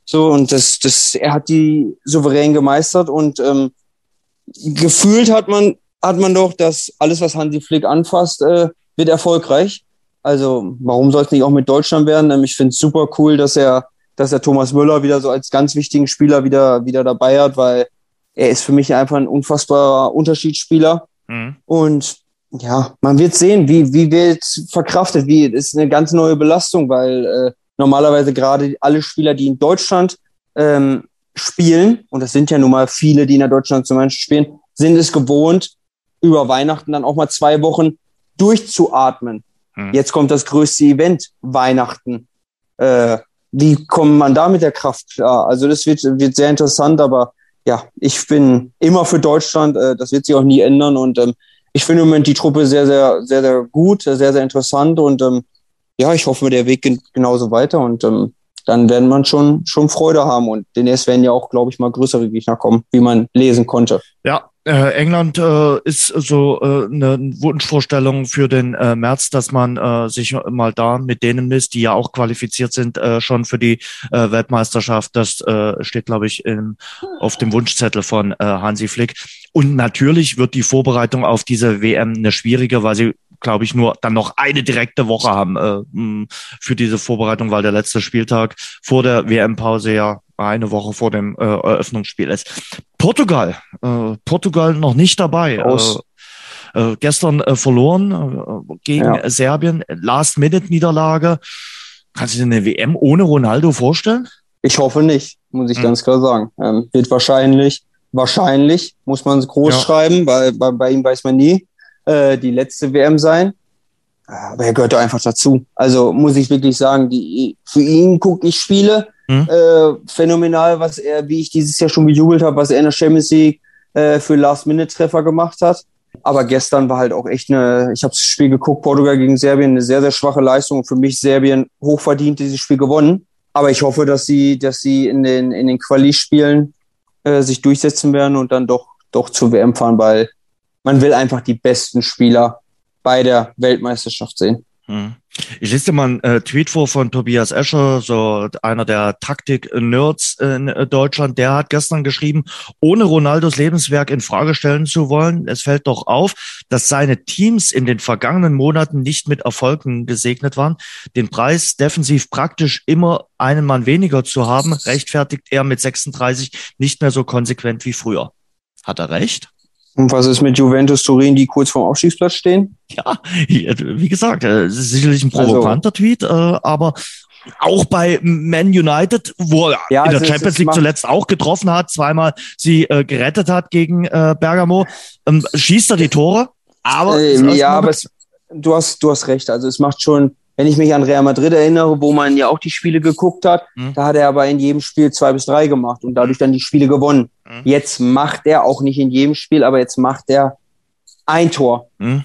So, und das, das, er hat die souverän gemeistert und ähm, gefühlt hat man, hat man doch, dass alles, was Hansi Flick anfasst, äh, wird erfolgreich. Also warum soll es nicht auch mit Deutschland werden? Ähm, ich finde es super cool, dass er, dass er Thomas Müller wieder so als ganz wichtigen Spieler wieder, wieder dabei hat, weil er ist für mich einfach ein unfassbarer Unterschiedsspieler. Mhm. Und ja, man wird sehen, wie, wie wird verkraftet, wie, ist eine ganz neue Belastung, weil äh, normalerweise gerade alle Spieler, die in Deutschland ähm, spielen, und das sind ja nun mal viele, die in der Deutschland zum Beispiel spielen, sind es gewohnt, über Weihnachten dann auch mal zwei Wochen durchzuatmen. Hm. Jetzt kommt das größte Event, Weihnachten. Äh, wie kommt man da mit der Kraft klar? Also das wird, wird sehr interessant, aber ja, ich bin immer für Deutschland, äh, das wird sich auch nie ändern und ähm, ich finde im Moment die Truppe sehr, sehr, sehr, sehr gut, sehr, sehr interessant und ähm, ja, ich hoffe, der Weg geht genauso weiter und ähm, dann werden man schon, schon Freude haben. Und demnächst werden ja auch, glaube ich, mal größere Gegner kommen, wie man lesen konnte.
Ja, äh, England äh, ist so äh, eine Wunschvorstellung für den äh, März, dass man äh, sich mal da mit denen misst, die ja auch qualifiziert sind, äh, schon für die äh, Weltmeisterschaft. Das äh, steht, glaube ich, in, auf dem Wunschzettel von äh, Hansi Flick. Und natürlich wird die Vorbereitung auf diese WM eine schwierige, weil sie glaube ich, nur dann noch eine direkte Woche haben äh, für diese Vorbereitung, weil der letzte Spieltag vor der WM-Pause ja eine Woche vor dem äh, Eröffnungsspiel ist. Portugal, äh, Portugal noch nicht dabei. Aus. Äh, äh, gestern äh, verloren äh, gegen ja. Serbien, Last-Minute-Niederlage. Kannst du dir eine WM ohne Ronaldo vorstellen?
Ich hoffe nicht, muss ich hm. ganz klar sagen. Ähm, wird wahrscheinlich, wahrscheinlich, muss man es groß ja. schreiben, weil bei, bei ihm weiß man nie, äh, die letzte WM sein. Aber er gehört einfach dazu. Also muss ich wirklich sagen, die, für ihn gucke ich Spiele Mhm. Äh, phänomenal, was er, wie ich dieses Jahr schon gejubelt habe, was er in der Champions League äh, für Last-Minute-Treffer gemacht hat. Aber gestern war halt auch echt eine, ich habe das Spiel geguckt, Portugal gegen Serbien, eine sehr, sehr schwache Leistung. für mich Serbien hochverdient dieses Spiel gewonnen. Aber ich hoffe, dass sie, dass sie in den, in den Quali-Spielen äh, sich durchsetzen werden und dann doch, doch zur WM fahren, weil man will einfach die besten Spieler bei der Weltmeisterschaft sehen.
Mhm. Ich lese dir mal einen äh, Tweet vor von Tobias Escher, so einer der Taktik-Nerds in äh, Deutschland. Der hat gestern geschrieben, ohne Ronaldos Lebenswerk in Frage stellen zu wollen, es fällt doch auf, dass seine Teams in den vergangenen Monaten nicht mit Erfolgen gesegnet waren. Den Preis defensiv praktisch immer einen Mann weniger zu haben, rechtfertigt er mit 36 nicht mehr so konsequent wie früher. Hat er recht?
Und was ist mit Juventus Turin, die kurz vorm Aufstiegsplatz stehen?
Ja, wie gesagt, äh, sicherlich ein also provokanter also, Tweet, äh, aber auch bei Man United, wo er ja, in der Champions League zuletzt auch getroffen hat, zweimal sie äh, gerettet hat gegen äh, Bergamo, ähm, schießt er die Tore. Aber
ähm, ja, aber es, du hast du hast recht. Also es macht schon wenn ich mich an Real Madrid erinnere, wo man ja auch die Spiele geguckt hat, mhm. da hat er aber in jedem Spiel zwei bis drei gemacht und dadurch dann die Spiele gewonnen. Mhm. Jetzt macht er auch nicht in jedem Spiel, aber jetzt macht er ein Tor. Mhm.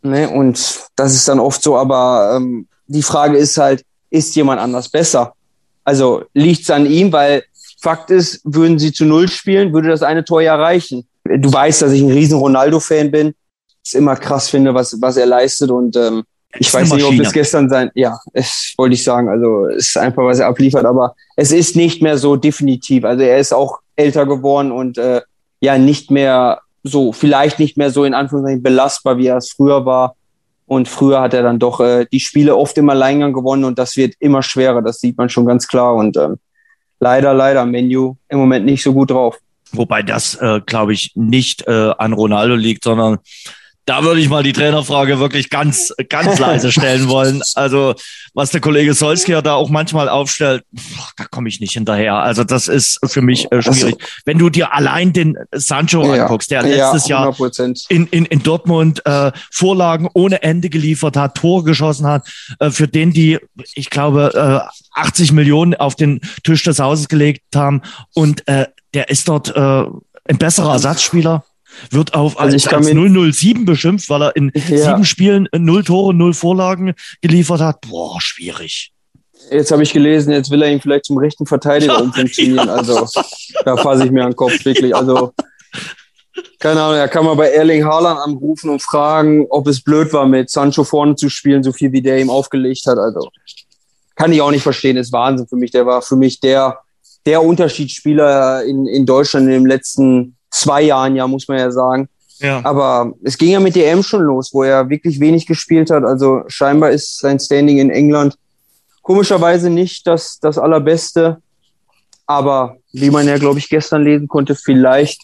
Ne? Und das ist dann oft so, aber ähm, die Frage ist halt, ist jemand anders besser? Also liegt es an ihm, weil Fakt ist, würden sie zu Null spielen, würde das eine Tor ja reichen. Du weißt, dass ich ein riesen Ronaldo-Fan bin. Ist immer krass finde, was, was er leistet und ähm, ich weiß nicht, ob das gestern sein, ja, es wollte ich sagen, also es ist einfach, was er abliefert, aber es ist nicht mehr so definitiv. Also er ist auch älter geworden und äh, ja, nicht mehr so, vielleicht nicht mehr so in Anführungszeichen belastbar, wie er es früher war. Und früher hat er dann doch äh, die Spiele oft im Alleingang gewonnen und das wird immer schwerer, das sieht man schon ganz klar. Und ähm, leider, leider, Menu im Moment nicht so gut drauf.
Wobei das, äh, glaube ich, nicht äh, an Ronaldo liegt, sondern da würde ich mal die Trainerfrage wirklich ganz, ganz leise stellen wollen. Also, was der Kollege Solskjaer da auch manchmal aufstellt, da komme ich nicht hinterher. Also, das ist für mich äh, schwierig. Also, Wenn du dir allein den Sancho ja, anguckst, der letztes ja, Jahr in, in, in Dortmund äh, Vorlagen ohne Ende geliefert hat, Tore geschossen hat, äh, für den die, ich glaube, äh, 80 Millionen auf den Tisch des Hauses gelegt haben. Und äh, der ist dort äh, ein besserer Ersatzspieler wird auf also als, als 007 beschimpft, weil er in ja. sieben Spielen null Tore, null Vorlagen geliefert hat. Boah, schwierig.
Jetzt habe ich gelesen, jetzt will er ihn vielleicht zum rechten Verteidiger ja, umfunktionieren. Ja. Also da fasse ich mir an den Kopf wirklich. Also keine Ahnung, er kann mal bei Erling Haaland anrufen und fragen, ob es blöd war, mit Sancho vorne zu spielen, so viel wie der ihm aufgelegt hat. Also kann ich auch nicht verstehen, ist Wahnsinn für mich. Der war für mich der, der Unterschiedsspieler in, in Deutschland in den letzten zwei Jahren, ja, muss man ja sagen. Ja. Aber es ging ja mit DM schon los, wo er wirklich wenig gespielt hat. Also scheinbar ist sein Standing in England komischerweise nicht das, das allerbeste. Aber wie man ja, glaube ich, gestern lesen konnte, vielleicht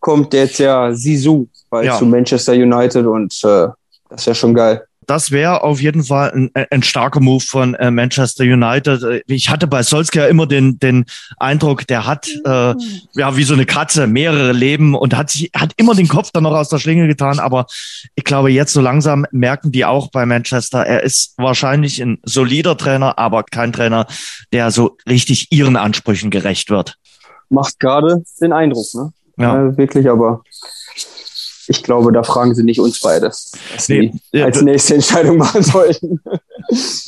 kommt jetzt ja Sisu bei ja. zu Manchester United und äh, das wäre schon geil
das wäre auf jeden Fall ein, ein starker Move von äh, Manchester United. Ich hatte bei Solskjaer immer den, den Eindruck, der hat äh, ja wie so eine Katze mehrere Leben und hat sich hat immer den Kopf dann noch aus der Schlinge getan. Aber ich glaube, jetzt so langsam merken die auch bei Manchester, er ist wahrscheinlich ein solider Trainer, aber kein Trainer, der so richtig ihren Ansprüchen gerecht wird.
Macht gerade den Eindruck, ne? Ja. Äh, wirklich, aber ich glaube, da fragen sie nicht uns beide, was nee, sie als nächste Entscheidung machen sollten.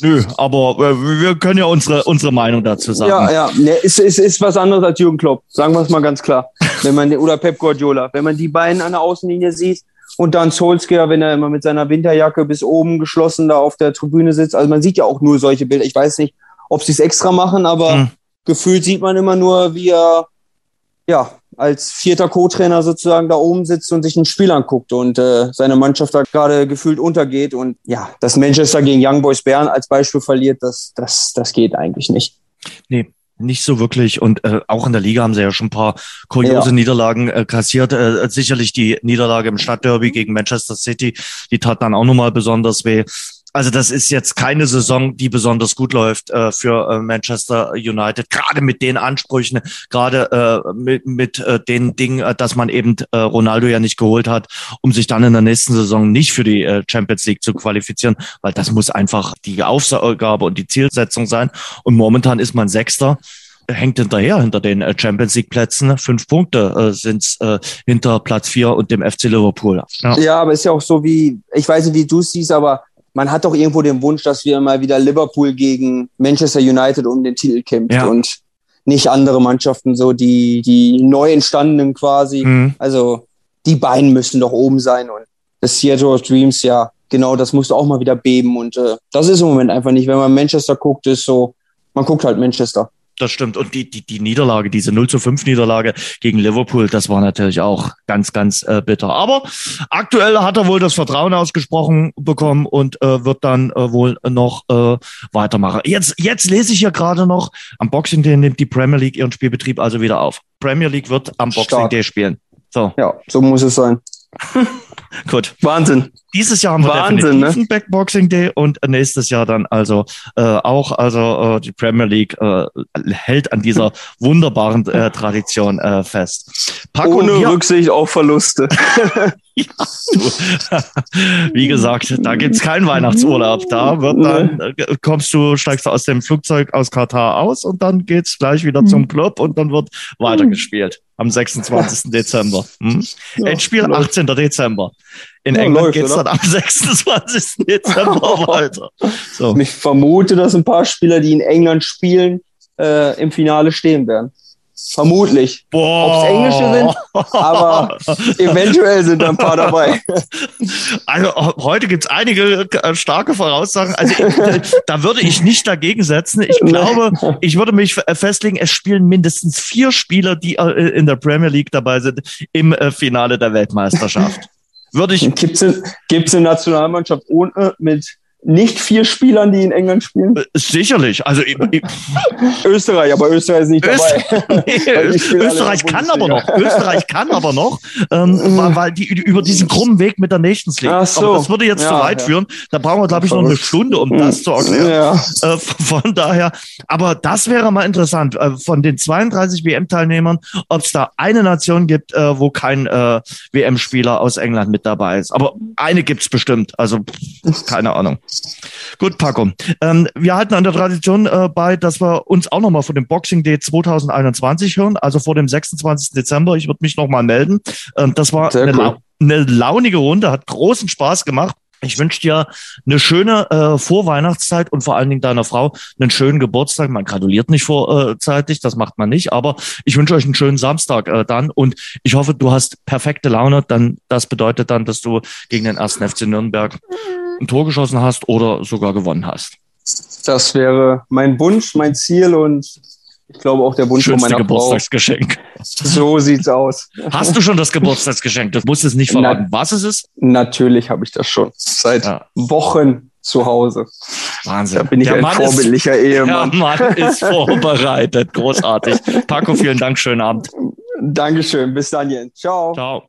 Nö, aber äh, wir können ja unsere, unsere Meinung dazu sagen.
Ja, ja, nee, ist, ist, ist was anderes als Jürgen Klopp, sagen wir es mal ganz klar. Wenn man, oder Pep Guardiola. Wenn man die beiden an der Außenlinie sieht und dann Solskjaer, wenn er immer mit seiner Winterjacke bis oben geschlossen da auf der Tribüne sitzt. Also man sieht ja auch nur solche Bilder. Ich weiß nicht, ob sie es extra machen, aber hm. gefühlt sieht man immer nur, wie er ja, als vierter Co-Trainer sozusagen da oben sitzt und sich ein Spiel anguckt und äh, seine Mannschaft da gerade gefühlt untergeht. Und ja, dass Manchester gegen Young Boys Bern als Beispiel verliert, das, das, das geht eigentlich nicht.
Nee, nicht so wirklich. Und äh, auch in der Liga haben sie ja schon ein paar kuriose ja. Niederlagen äh, kassiert. Äh, sicherlich die Niederlage im Stadtderby gegen Manchester City, die tat dann auch nochmal besonders weh also das ist jetzt keine Saison, die besonders gut läuft äh, für äh, Manchester United, gerade mit den Ansprüchen, gerade äh, mit, mit äh, den Dingen, äh, dass man eben äh, Ronaldo ja nicht geholt hat, um sich dann in der nächsten Saison nicht für die äh, Champions League zu qualifizieren, weil das muss einfach die Aufgabe und die Zielsetzung sein. Und momentan ist man Sechster hängt hinterher hinter den Champions League Plätzen. Fünf Punkte äh, sind äh, hinter Platz vier und dem FC Liverpool.
Ja. ja, aber ist ja auch so wie, ich weiß nicht, wie du es siehst, aber man hat doch irgendwo den Wunsch, dass wir mal wieder Liverpool gegen Manchester United um den Titel kämpft ja. und nicht andere Mannschaften, so die, die neu entstandenen quasi. Mhm. Also die beiden müssen doch oben sein und das Seattle of Dreams, ja, genau, das musste auch mal wieder beben und äh, das ist im Moment einfach nicht. Wenn man Manchester guckt, ist so, man guckt halt Manchester
das stimmt. Und die, die, die Niederlage, diese 0 zu 5 Niederlage gegen Liverpool, das war natürlich auch ganz, ganz äh, bitter. Aber aktuell hat er wohl das Vertrauen ausgesprochen bekommen und äh, wird dann äh, wohl noch äh, weitermachen. Jetzt, jetzt lese ich hier gerade noch, am Boxing Day nimmt die Premier League ihren Spielbetrieb also wieder auf. Premier League wird am Boxing Stark. Day spielen.
So. Ja, so muss es sein.
Gut.
Wahnsinn.
Dieses Jahr haben wir Wahnsinn, definitiv ne? Backboxing Day und nächstes Jahr dann also äh, auch also äh, die Premier League äh, hält an dieser wunderbaren äh, Tradition äh, fest.
Paco, Ohne hier, Rücksicht auf Verluste. ja,
du. Wie gesagt, da gibt's keinen Weihnachtsurlaub. Da wird dann äh, kommst du, steigst du aus dem Flugzeug aus Katar aus und dann geht's gleich wieder zum Club und dann wird weitergespielt am 26. Dezember. Hm? Ja, Endspiel läuft. 18. Dezember. In ja, England geht es dann am 26. Dezember weiter.
So. Ich vermute, dass ein paar Spieler, die in England spielen, äh, im Finale stehen werden. Vermutlich. Ob es Englische sind, aber eventuell sind da ein paar dabei.
Also heute gibt es einige äh, starke Voraussagen. Also da würde ich nicht dagegen setzen. Ich glaube, ich würde mich festlegen, es spielen mindestens vier Spieler, die äh, in der Premier League dabei sind, im äh, Finale der Weltmeisterschaft. Würde ich.
Gibt es eine Nationalmannschaft ohne mit nicht vier Spielern, die in England spielen? Äh,
sicherlich. Also
Österreich, aber Österreich ist nicht dabei.
nee, Österreich kann aber noch. Österreich kann aber noch, ähm, mhm. weil die über diesen krummen Weg mit der Nations League. Ach so. Aber das würde jetzt ja, zu weit ja. führen. Da brauchen wir, glaube ich, noch eine Stunde, um das mhm. zu erklären. Ja. Äh, von daher, aber das wäre mal interessant. Äh, von den 32 WM-Teilnehmern, ob es da eine Nation gibt, äh, wo kein äh, WM-Spieler aus England mit dabei ist. Aber eine gibt's bestimmt. Also keine Ahnung. Gut, Paco. Ähm, wir halten an der Tradition äh, bei, dass wir uns auch nochmal vor dem Boxing Day 2021 hören, also vor dem 26. Dezember. Ich würde mich nochmal melden. Ähm, das war eine, cool. eine launige Runde, hat großen Spaß gemacht. Ich wünsche dir eine schöne äh, Vorweihnachtszeit und vor allen Dingen deiner Frau einen schönen Geburtstag. Man gratuliert nicht vorzeitig, das macht man nicht, aber ich wünsche euch einen schönen Samstag äh, dann und ich hoffe, du hast perfekte Laune. Dann das bedeutet dann, dass du gegen den ersten FC Nürnberg ein Tor geschossen hast oder sogar gewonnen hast.
Das wäre mein Wunsch, mein Ziel und ich glaube auch der Wunsch
Schönste von meiner Geburtstagsgeschenk.
Frau. So sieht's aus.
Hast du schon das Geburtstagsgeschenk? Du musst es nicht verraten, Na, was es ist?
Natürlich habe ich das schon. Seit ja. Wochen zu Hause.
Wahnsinn.
Da bin ich der ein Mann vorbildlicher ist, Ehemann.
Der Mann ist vorbereitet. Großartig. Paco, vielen Dank. Schönen Abend.
Dankeschön. Bis dann, Jens. Ciao.
Ciao.